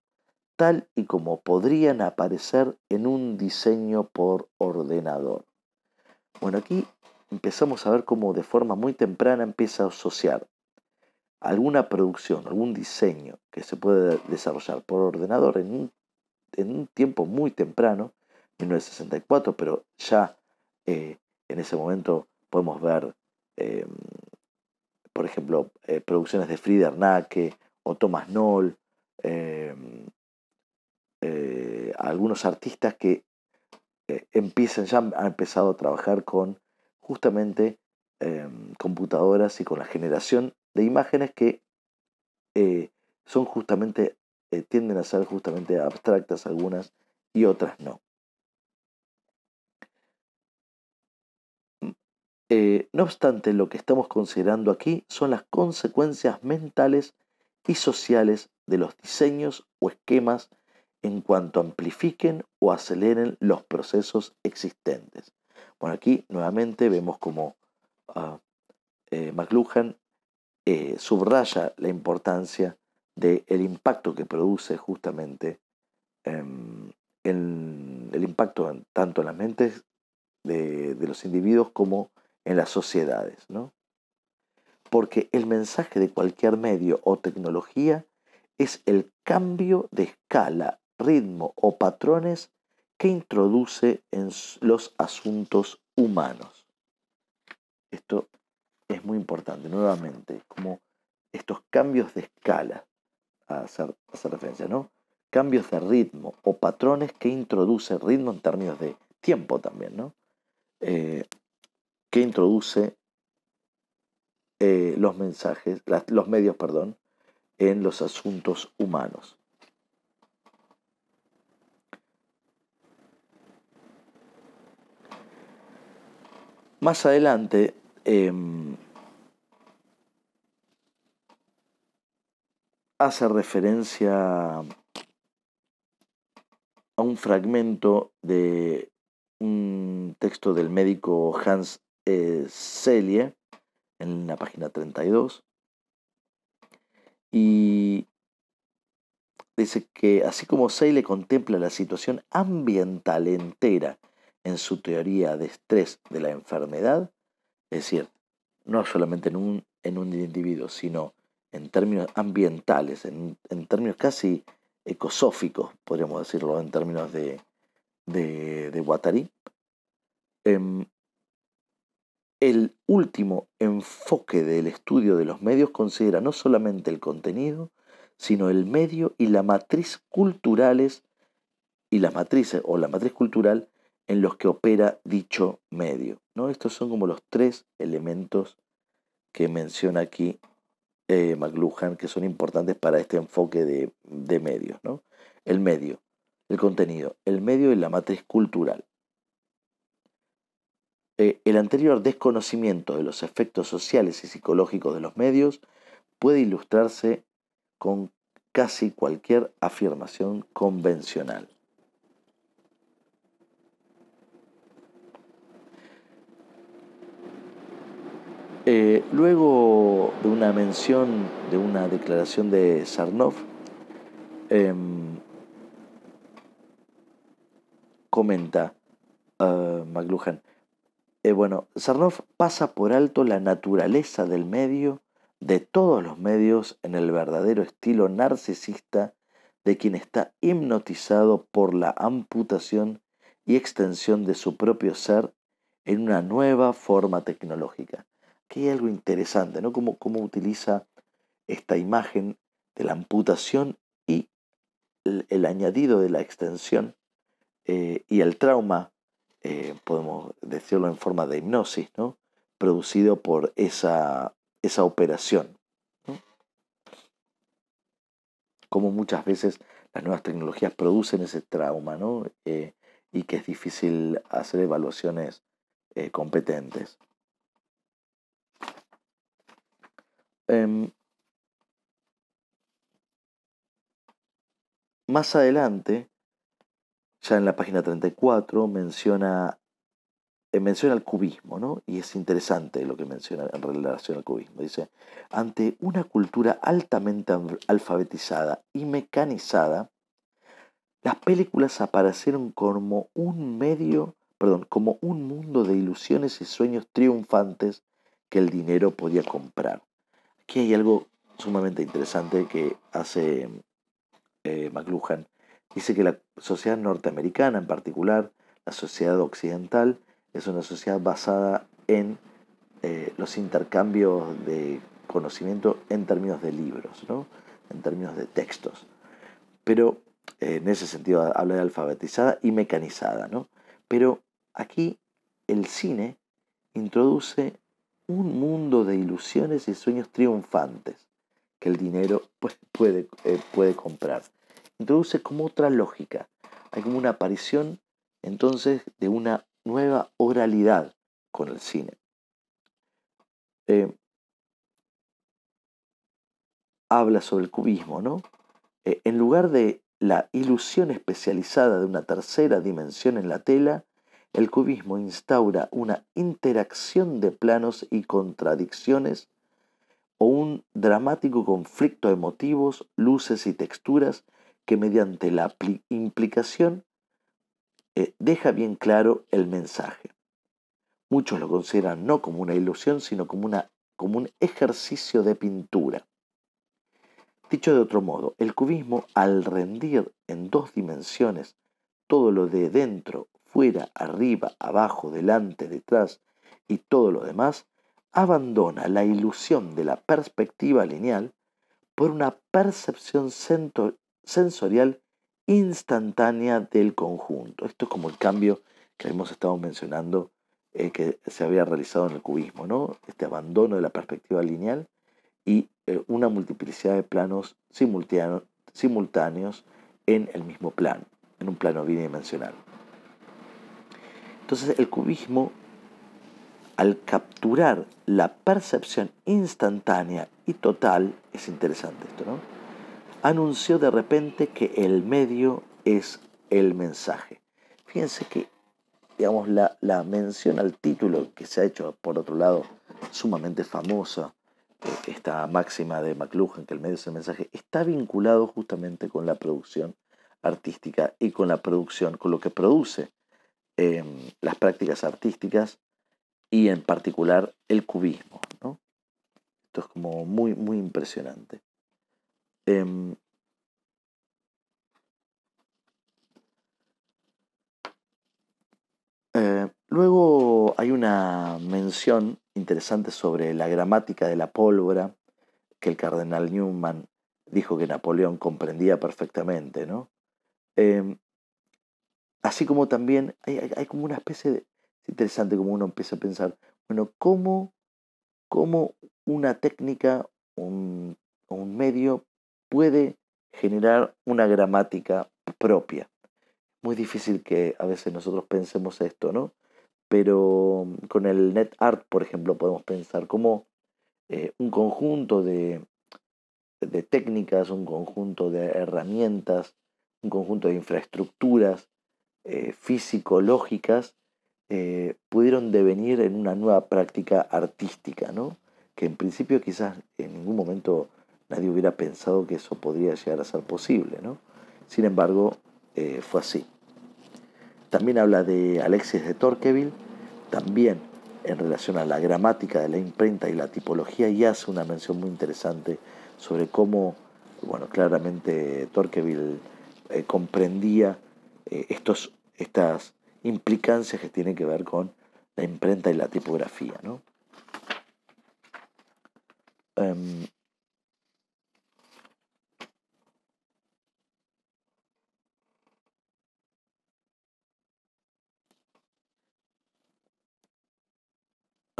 tal y como podrían aparecer en un diseño por ordenador. Bueno, aquí empezamos a ver cómo de forma muy temprana empieza a asociar alguna producción, algún diseño que se puede desarrollar por ordenador en un, tiempo muy temprano, 1964, pero ya eh, en ese momento podemos ver em, por ejemplo, eh, producciones de Frieder Nacke o Thomas Noll, em, eh, algunos artistas que empiezan, ya han empezado a trabajar con justamente em, computadoras y con la generación de imágenes que son justamente, tienden a ser justamente abstractas algunas y otras no. Eh, no obstante, lo que estamos considerando aquí son las consecuencias mentales y sociales de los diseños o esquemas en cuanto amplifiquen o aceleren los procesos existentes. Bueno, aquí nuevamente vemos como uh, McLuhan eh, subraya la importancia del impacto que produce justamente em, el impacto tanto en las mentes de, de los individuos como en las sociedades, ¿no? Porque el mensaje de cualquier medio o tecnología es el cambio de escala, ritmo o patrones que introduce en los asuntos humanos. Esto es muy importante, nuevamente, como estos cambios de escala, a hacer, referencia, ¿no? Cambios de ritmo o patrones que introduce ritmo en términos de tiempo también, ¿no? Eh, que introduce eh, los mensajes, los medios, perdón, en los asuntos humanos. Más adelante, em, hace referencia a un fragmento de un texto del médico Hans eh, Celie en la página 32. Y dice que así como Celie contempla la situación ambiental entera en su teoría de estrés de la enfermedad, es decir, no solamente en un, en un individuo, sino en términos ambientales, en, términos casi ecosóficos, podríamos decirlo, en términos de, de, de em, el último enfoque del estudio de los medios considera no solamente el contenido, sino el medio y la matriz culturales y las matrices o la matriz cultural en los que opera dicho medio. ¿no? Estos son como los tres elementos que menciona aquí eh, McLuhan que son importantes para este enfoque de, de medios. ¿no? El medio, el contenido, el medio y la matriz cultural. Eh, el anterior desconocimiento de los efectos sociales y psicológicos de los medios puede ilustrarse con casi cualquier afirmación convencional. Eh, luego de una mención de una declaración de Sarnov, em, comenta uh, McLuhan, eh, bueno, Sarnoff pasa por alto la naturaleza del medio, de todos los medios, en el verdadero estilo narcisista de quien está hipnotizado por la amputación y extensión de su propio ser en una nueva forma tecnológica. Aquí hay algo interesante, ¿no? Cómo, cómo utiliza esta imagen de la amputación y el, añadido de la extensión eh, y el trauma eh, podemos decirlo en forma de hipnosis, ¿no? producido por esa, esa operación. Como muchas veces las nuevas tecnologías producen ese trauma ¿no? Eh, y que es difícil hacer evaluaciones eh, competentes. Em, más adelante, ya en la página 34, menciona eh, menciona el cubismo, ¿no? Y es interesante lo que menciona en relación al cubismo. Dice, ante una cultura altamente alfabetizada y mecanizada, las películas aparecieron como un medio, perdón, como un mundo de ilusiones y sueños triunfantes que el dinero podía comprar. Aquí hay algo sumamente interesante que hace eh, McLuhan. Dice que la sociedad norteamericana en particular, la sociedad occidental, es una sociedad basada en eh, los intercambios de conocimiento en términos de libros, ¿no? en términos de textos. Pero eh, en ese sentido habla de alfabetizada y mecanizada. ¿no? Pero aquí el cine introduce un mundo de ilusiones y sueños triunfantes que el dinero pues, puede, eh, puede comprar. Introduce como otra lógica. Hay como una aparición entonces de una nueva oralidad con el cine. Eh, habla sobre el cubismo, ¿no? Eh, en lugar de la ilusión especializada de una tercera dimensión en la tela, el cubismo instaura una interacción de planos y contradicciones o un dramático conflicto de motivos, luces y texturas que mediante la implicación eh, deja bien claro el mensaje. Muchos lo consideran no como una ilusión, sino como, una, como un ejercicio de pintura. Dicho de otro modo, el cubismo, al rendir en dos dimensiones todo lo de dentro, fuera, arriba, abajo, delante, detrás y todo lo demás, abandona la ilusión de la perspectiva lineal por una percepción sensorial instantánea del conjunto. Esto es como el cambio que hemos estado mencionando eh, que se había realizado en el cubismo, ¿no? Este abandono de la perspectiva lineal y eh, una multiplicidad de planos simultáneos en el mismo plano, en un plano bidimensional. Entonces el cubismo, al capturar la percepción instantánea y total, es interesante esto, ¿no? Anunció de repente que el medio es el mensaje. Fíjense que, digamos, la, mención al título que se ha hecho, por otro lado, sumamente famosa, eh, esta máxima de McLuhan, que el medio es el mensaje, está vinculado justamente con la producción artística y con la producción, con lo que produce em, las prácticas artísticas y en particular el cubismo. Esto es como muy, muy impresionante. Em, eh, luego hay una mención interesante sobre la gramática de la pólvora que el cardenal Newman dijo que Napoleón comprendía perfectamente, ¿no? Em, así como también hay, como una especie de... Es interesante como uno empieza a pensar, bueno, ¿cómo, cómo una técnica, un, un medio puede generar una gramática propia. Muy difícil que a veces nosotros pensemos esto, ¿no? Pero mm, con el NetArt, por ejemplo, podemos pensar como eh, un conjunto de, de técnicas, un conjunto de herramientas, un conjunto de infraestructuras eh, físico-lógicas eh, pudieron devenir en una nueva práctica artística, ¿no? que en principio quizás en ningún momento Nadie hubiera pensado que eso podría llegar a ser posible, ¿no? Sin embargo, eh, fue así. También habla de Alexis de Torqueville, también en relación a la gramática de la imprenta y la tipología, y hace una mención muy interesante sobre cómo, bueno, claramente Torqueville eh, comprendía eh, estos, estas implicancias que tienen que ver con la imprenta y la tipografía, ¿no? Em,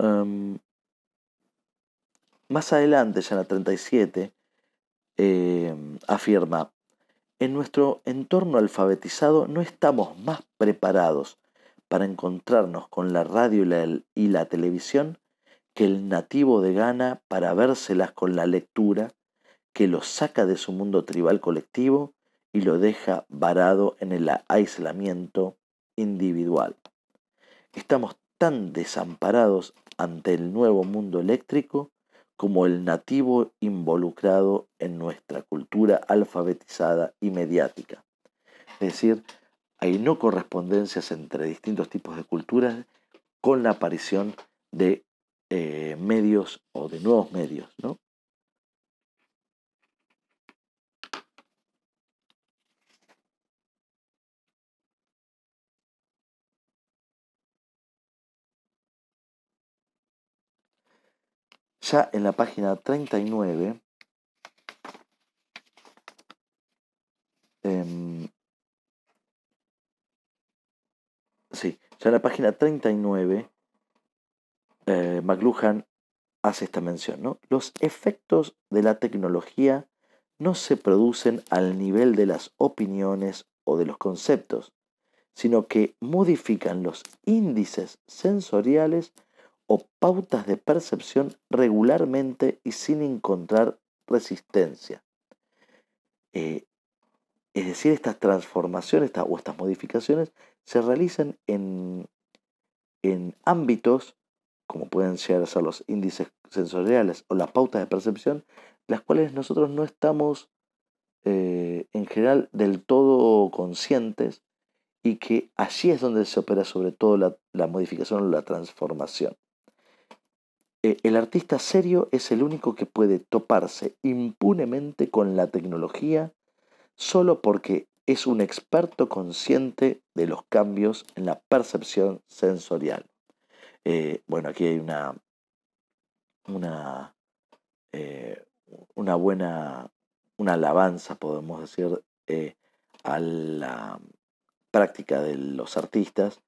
em, más adelante, ya en la 37, em, afirma, en nuestro entorno alfabetizado no estamos más preparados para encontrarnos con la radio y la, televisión que el nativo de Ghana para vérselas con la lectura que lo saca de su mundo tribal colectivo y lo deja varado en el aislamiento individual. Estamos tan desamparados ante el nuevo mundo eléctrico como el nativo involucrado en nuestra cultura alfabetizada y mediática. Es decir, hay no correspondencias entre distintos tipos de culturas con la aparición de eh, medios o de nuevos medios, ¿no? Ya en la página 39, em, sí, ya en la página 39, eh, McLuhan hace esta mención, ¿no? Los efectos de la tecnología no se producen al nivel de las opiniones o de los conceptos, sino que modifican los índices sensoriales o pautas de percepción regularmente y sin encontrar resistencia. Eh, es decir, estas transformaciones o estas modificaciones se realizan en, en ámbitos, como pueden ser los índices sensoriales o las pautas de percepción, las cuales nosotros no estamos eh, en general del todo conscientes y que allí es donde se opera sobre todo la, la modificación o la transformación. Eh, el artista serio es el único que puede toparse impunemente con la tecnología solo porque es un experto consciente de los cambios en la percepción sensorial. Eh, bueno, aquí hay una, una, eh, una buena, una alabanza, podemos decir, a la práctica de los artistas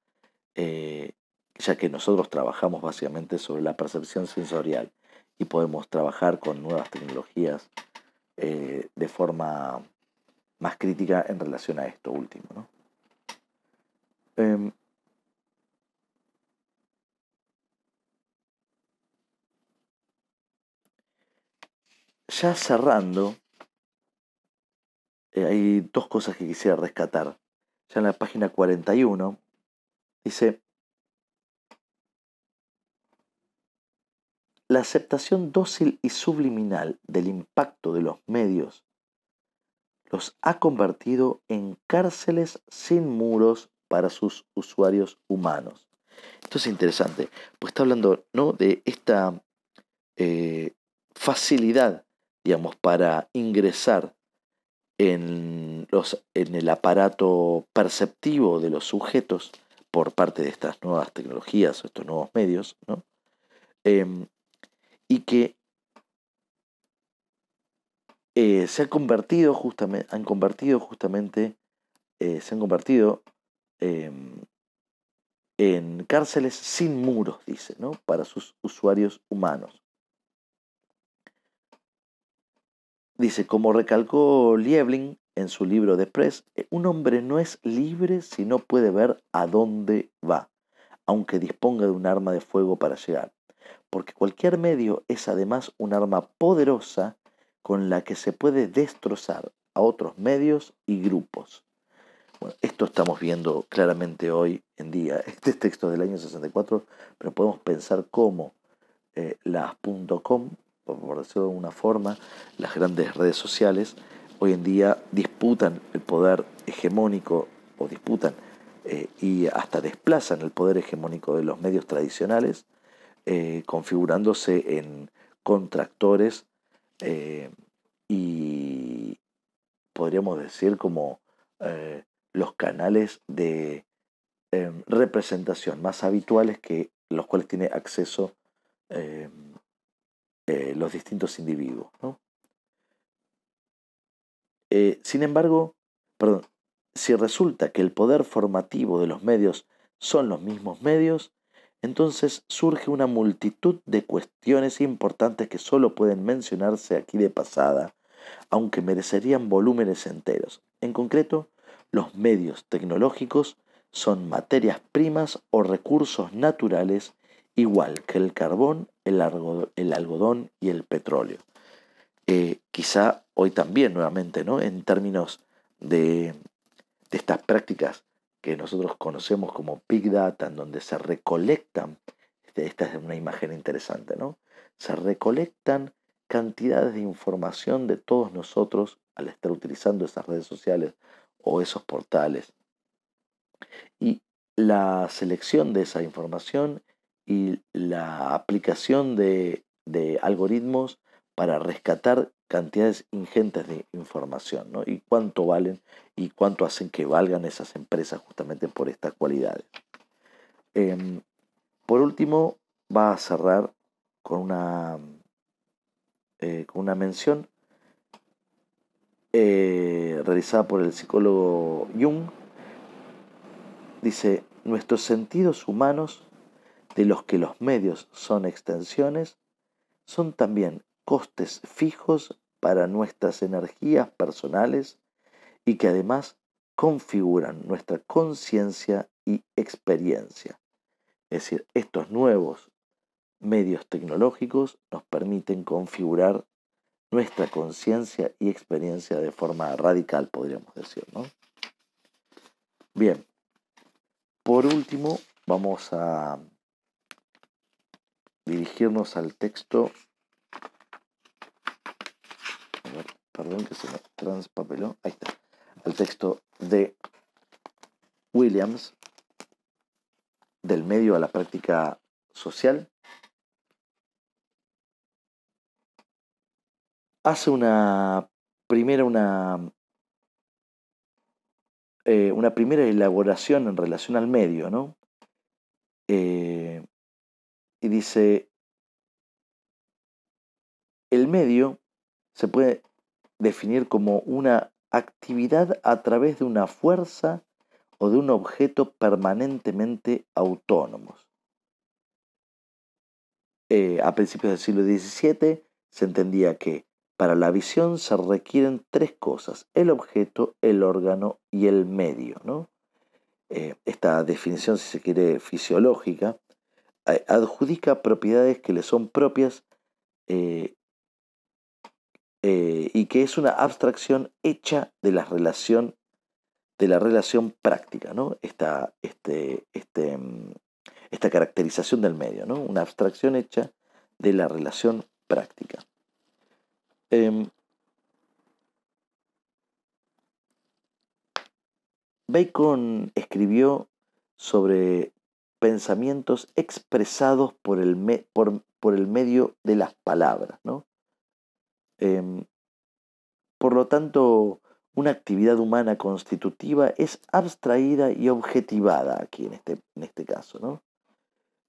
ya que nosotros trabajamos básicamente sobre la percepción sensorial y podemos trabajar con nuevas tecnologías eh, de forma más crítica en relación a esto último. Em, ya cerrando, eh, hay dos cosas que quisiera rescatar. Ya en la página 41 dice, La aceptación dócil y subliminal del impacto de los medios los ha convertido en cárceles sin muros para sus usuarios humanos. Esto es interesante, pues está hablando ¿no? de esta eh, facilidad, digamos, para ingresar en, los, en el aparato perceptivo de los sujetos por parte de estas nuevas tecnologías o estos nuevos medios, ¿no? Em, y que eh, se han convertido justamente, han convertido justamente, eh, se han convertido em, en cárceles sin muros, dice, ¿no? para sus usuarios humanos. Dice, como recalcó Liebling en su libro de Press, eh, un hombre no es libre si no puede ver a dónde va, aunque disponga de un arma de fuego para llegar porque cualquier medio es además un arma poderosa con la que se puede destrozar a otros medios y grupos. Esto estamos viendo claramente hoy en día. Este texto del año 64, pero podemos pensar cómo eh, las por decirlo de una forma, las grandes redes sociales, hoy en día disputan el poder hegemónico o disputan eh, y hasta desplazan el poder hegemónico de los medios tradicionales eh, configurándose en contractores eh, y podríamos decir como eh, los canales de representación más habituales que los cuales tiene acceso los distintos individuos. sin embargo, si resulta que el poder formativo de los medios son los mismos medios, entonces surge una multitud de cuestiones importantes que solo pueden mencionarse aquí de pasada, aunque merecerían volúmenes enteros. En concreto, los medios tecnológicos son materias primas o recursos naturales igual que el carbón, el, algodón y el petróleo. Eh, quizá hoy también nuevamente, ¿no? En términos de, de estas prácticas que nosotros conocemos como Big Data, en donde se recolectan, este, esta es una imagen interesante, ¿no? Se recolectan cantidades de información de todos nosotros al estar utilizando esas redes sociales o esos portales. Y la selección de esa información y la aplicación de, de algoritmos para rescatar cantidades ingentes de información, ¿no? Y cuánto valen y cuánto hacen que valgan esas empresas justamente por estas cualidades. Em, por último, va a cerrar con una, eh, con una mención eh, realizada por el psicólogo Jung. Dice, nuestros sentidos humanos, de los que los medios son extensiones, son también costes fijos para nuestras energías personales y que además configuran nuestra conciencia y experiencia. Es decir, estos nuevos medios tecnológicos nos permiten configurar nuestra conciencia y experiencia de forma radical, podríamos decir. ¿no? Bien, por último, vamos a dirigirnos al texto perdón que se me transpapeló, ahí está, el texto de Williams, del medio a la práctica social, hace una primera, una, eh, una primera elaboración en relación al medio, ¿no? Eh, y dice, el medio se puede definir como una actividad a través de una fuerza o de un objeto permanentemente autónomos. Eh, a principios del siglo XVII se entendía que para la visión se requieren tres cosas, el objeto, el órgano y el medio. ¿no? Eh, esta definición, si se quiere, fisiológica, eh, adjudica propiedades que le son propias eh, y que es una abstracción hecha de la relación, de la relación práctica, ¿no? Esta, este, este, mm, esta caracterización del medio, ¿no? Una abstracción hecha de la relación práctica. Em, Bacon escribió sobre pensamientos expresados por el, por, por el medio de las palabras, ¿no? Em, por lo tanto, una actividad humana constitutiva es abstraída y objetivada aquí en este, en este caso. ¿no?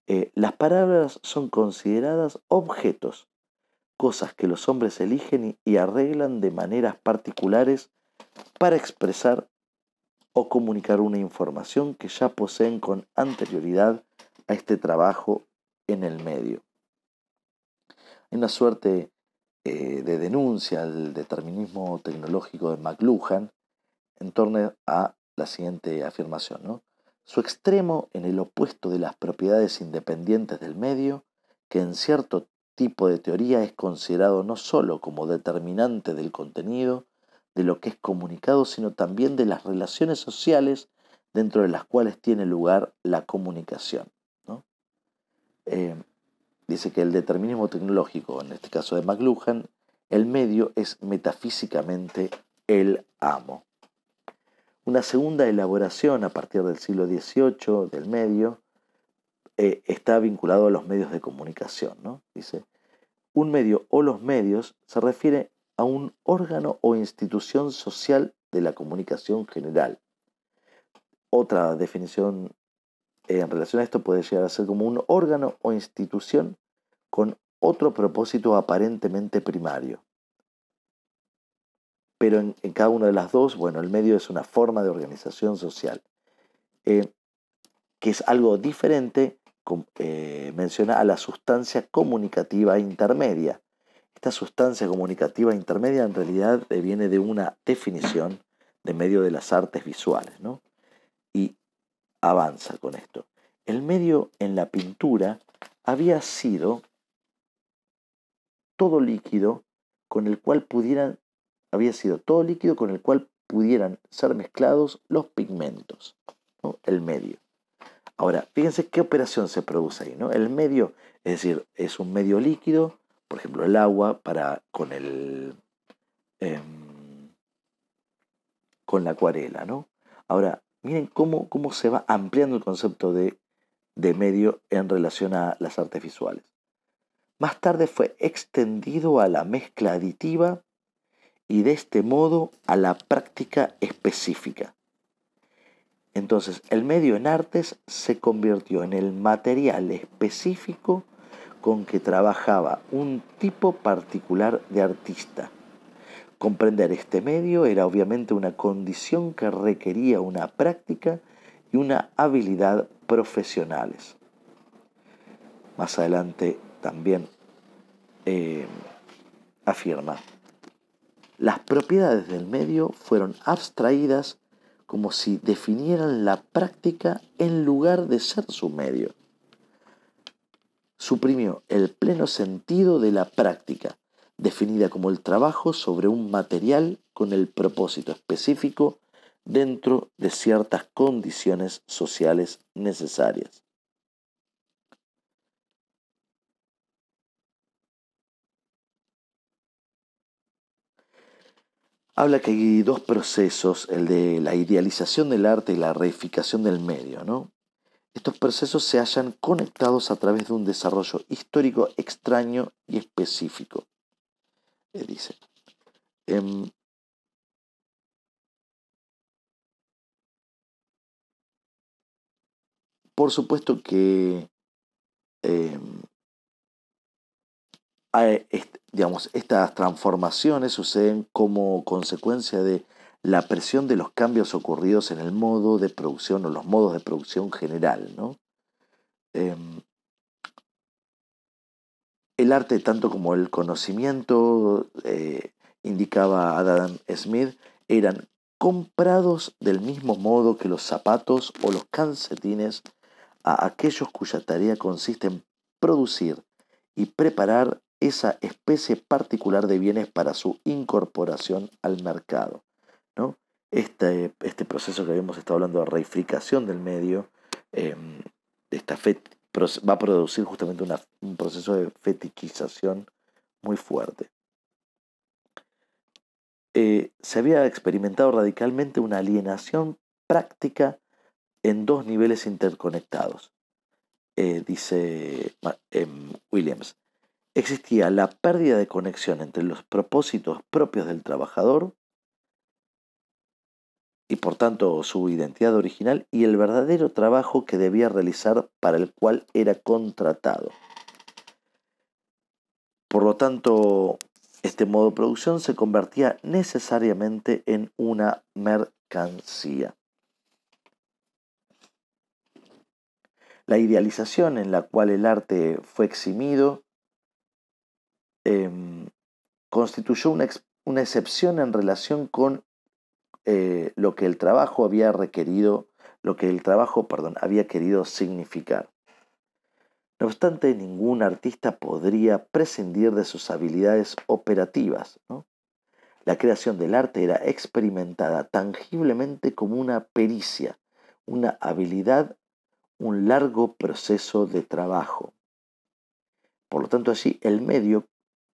Eh, las palabras son consideradas objetos, cosas que los hombres eligen y arreglan de maneras particulares para expresar o comunicar una información que ya poseen con anterioridad a este trabajo en el medio. Hay una suerte eh, de denuncia al determinismo tecnológico de McLuhan en torno a la siguiente afirmación. Su extremo en el opuesto de las propiedades independientes del medio, que en cierto tipo de teoría es considerado no sólo como determinante del contenido, de lo que es comunicado, sino también de las relaciones sociales dentro de las cuales tiene lugar la comunicación. Eh, dice que el determinismo tecnológico, en este caso de McLuhan, el medio es metafísicamente el amo. Una segunda elaboración a partir del siglo XVIII del medio eh, está vinculado a los medios de comunicación. ¿no? Dice, un medio o los medios se refiere a un órgano o institución social de la comunicación general. Otra definición en relación a esto puede llegar a ser como un órgano o institución con otro propósito aparentemente primario. Pero en, cada una de las dos, bueno, el medio es una forma de organización social, eh, que es algo diferente eh, menciona a la sustancia comunicativa intermedia. Esta sustancia comunicativa intermedia en realidad viene de una definición de medio de las artes visuales, ¿no? Y avanza con esto. El medio en la pintura había sido todo líquido con el cual pudieran, había sido todo líquido con el cual pudieran ser mezclados los pigmentos, el medio. Ahora, fíjense qué operación se produce ahí, ¿no? El medio, es decir, es un medio líquido, por ejemplo, el agua para con el em, con la acuarela, ¿no? Ahora, miren cómo, cómo se va ampliando el concepto de, de medio en relación a las artes visuales. Más tarde fue extendido a la mezcla aditiva y de este modo a la práctica específica. Entonces, el medio en artes se convirtió en el material específico con que trabajaba un tipo particular de artista. Comprender este medio era obviamente una condición que requería una práctica y una habilidad profesionales. Más adelante también eh, afirma, las propiedades del medio fueron abstraídas como si definieran la práctica en lugar de ser su medio. Suprimió el pleno sentido de la práctica, definida como el trabajo sobre un material con el propósito específico dentro de ciertas condiciones sociales necesarias. habla que hay dos procesos, el de la idealización del arte y la reificación del medio. ¿no? Estos procesos se hallan conectados a través de un desarrollo histórico extraño y específico. Eh, dice. Em, por supuesto que em, digamos, estas transformaciones suceden como consecuencia de la presión de los cambios ocurridos en el modo de producción o los modos de producción general. Em, el arte, tanto como el conocimiento, eh, indicaba Adam Smith, eran comprados del mismo modo que los zapatos o los calcetines a aquellos cuya tarea consiste en producir y preparar esa especie particular de bienes para su incorporación al mercado. ¿no? Este, este proceso que habíamos estado hablando de reificación del medio, em, esta va a producir justamente un proceso de fetichización muy fuerte. Eh, se había experimentado radicalmente una alienación práctica en dos niveles interconectados, eh, dice em, Williams existía la pérdida de conexión entre los propósitos propios del trabajador y por tanto su identidad original y el verdadero trabajo que debía realizar para el cual era contratado. Por lo tanto, este modo de producción se convertía necesariamente en una mercancía. La idealización en la cual el arte fue eximido Em, constituyó una, una, excepción en relación con eh, lo que el trabajo había requerido, lo que el trabajo, perdón, había querido significar. No obstante, ningún artista podría prescindir de sus habilidades operativas. La creación del arte era experimentada tangiblemente como una pericia, una habilidad, un largo proceso de trabajo. Por lo tanto, allí el medio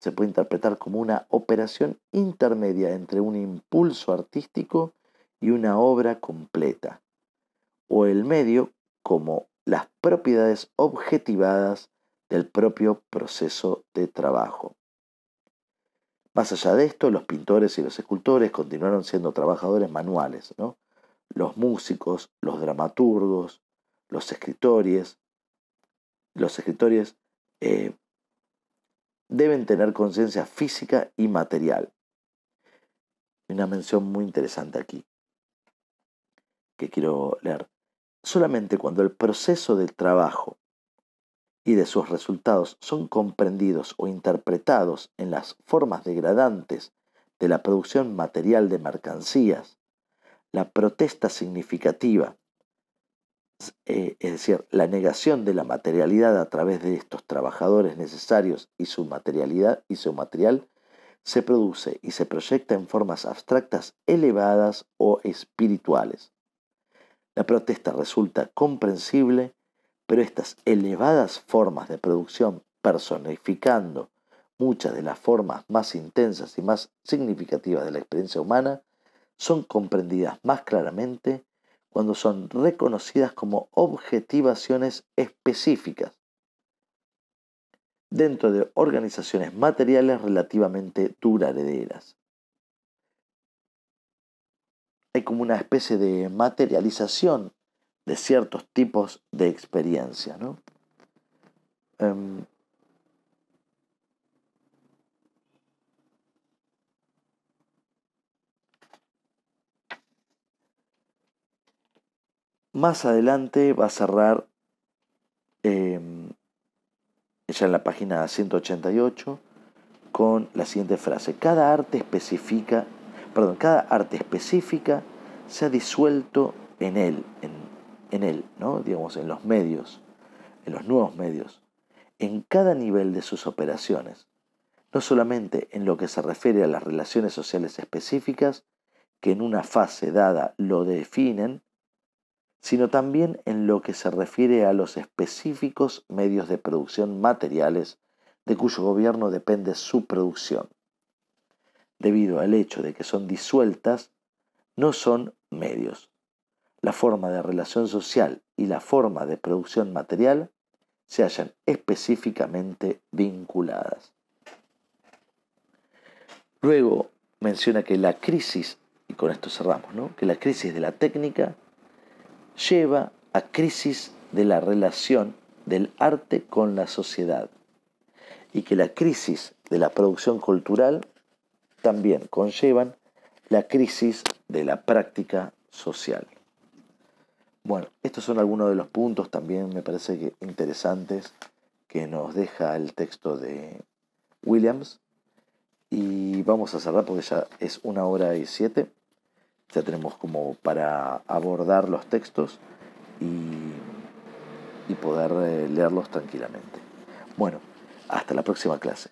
se puede interpretar como una operación intermedia entre un impulso artístico y una obra completa, o el medio como las propiedades objetivadas del propio proceso de trabajo. Más allá de esto, los pintores y los escultores continuaron siendo trabajadores manuales, los músicos, los dramaturgos, los escritores, los escritores eh, deben tener conciencia física y material. Una mención muy interesante aquí que quiero leer. Solamente cuando el proceso del trabajo y de sus resultados son comprendidos o interpretados en las formas degradantes de la producción material de mercancías, la protesta significativa, eh, es decir, la negación de la materialidad a través de estos trabajadores necesarios y su materialidad y su material, se produce y se proyecta en formas abstractas elevadas o espirituales. La protesta resulta comprensible, pero estas elevadas formas de producción personificando muchas de las formas más intensas y más significativas de la experiencia humana, son comprendidas más claramente cuando son reconocidas como objetivaciones específicas dentro de organizaciones materiales relativamente duraderas. Hay como una especie de materialización de ciertos tipos de experiencia. ¿no? Em, más adelante va a cerrar em, ya en la página 188 con la siguiente frase. Cada arte especifica, perdón, cada arte específica se ha disuelto en él, en, en él, ¿no? digamos, en los medios, en los nuevos medios, en cada nivel de sus operaciones, no solamente en lo que se refiere a las relaciones sociales específicas, que en una fase dada lo definen, sino también en lo que se refiere a los específicos medios de producción materiales de cuyo gobierno depende su producción. Debido al hecho de que son disueltas, no son medios, la forma de relación social y la forma de producción material se hallan específicamente vinculadas. Luego menciona que la crisis, y con esto cerramos, ¿no? que la crisis de la técnica lleva a crisis de la relación del arte con la sociedad y que la crisis de la producción cultural también conllevan la crisis de la práctica social. Bueno, estos son algunos de los puntos también me parece que interesantes que nos deja el texto de Williams. Y vamos a cerrar porque ya es una hora y siete. Ya tenemos como para abordar los textos y, y poder eh, leerlos tranquilamente. Bueno, hasta la próxima clase.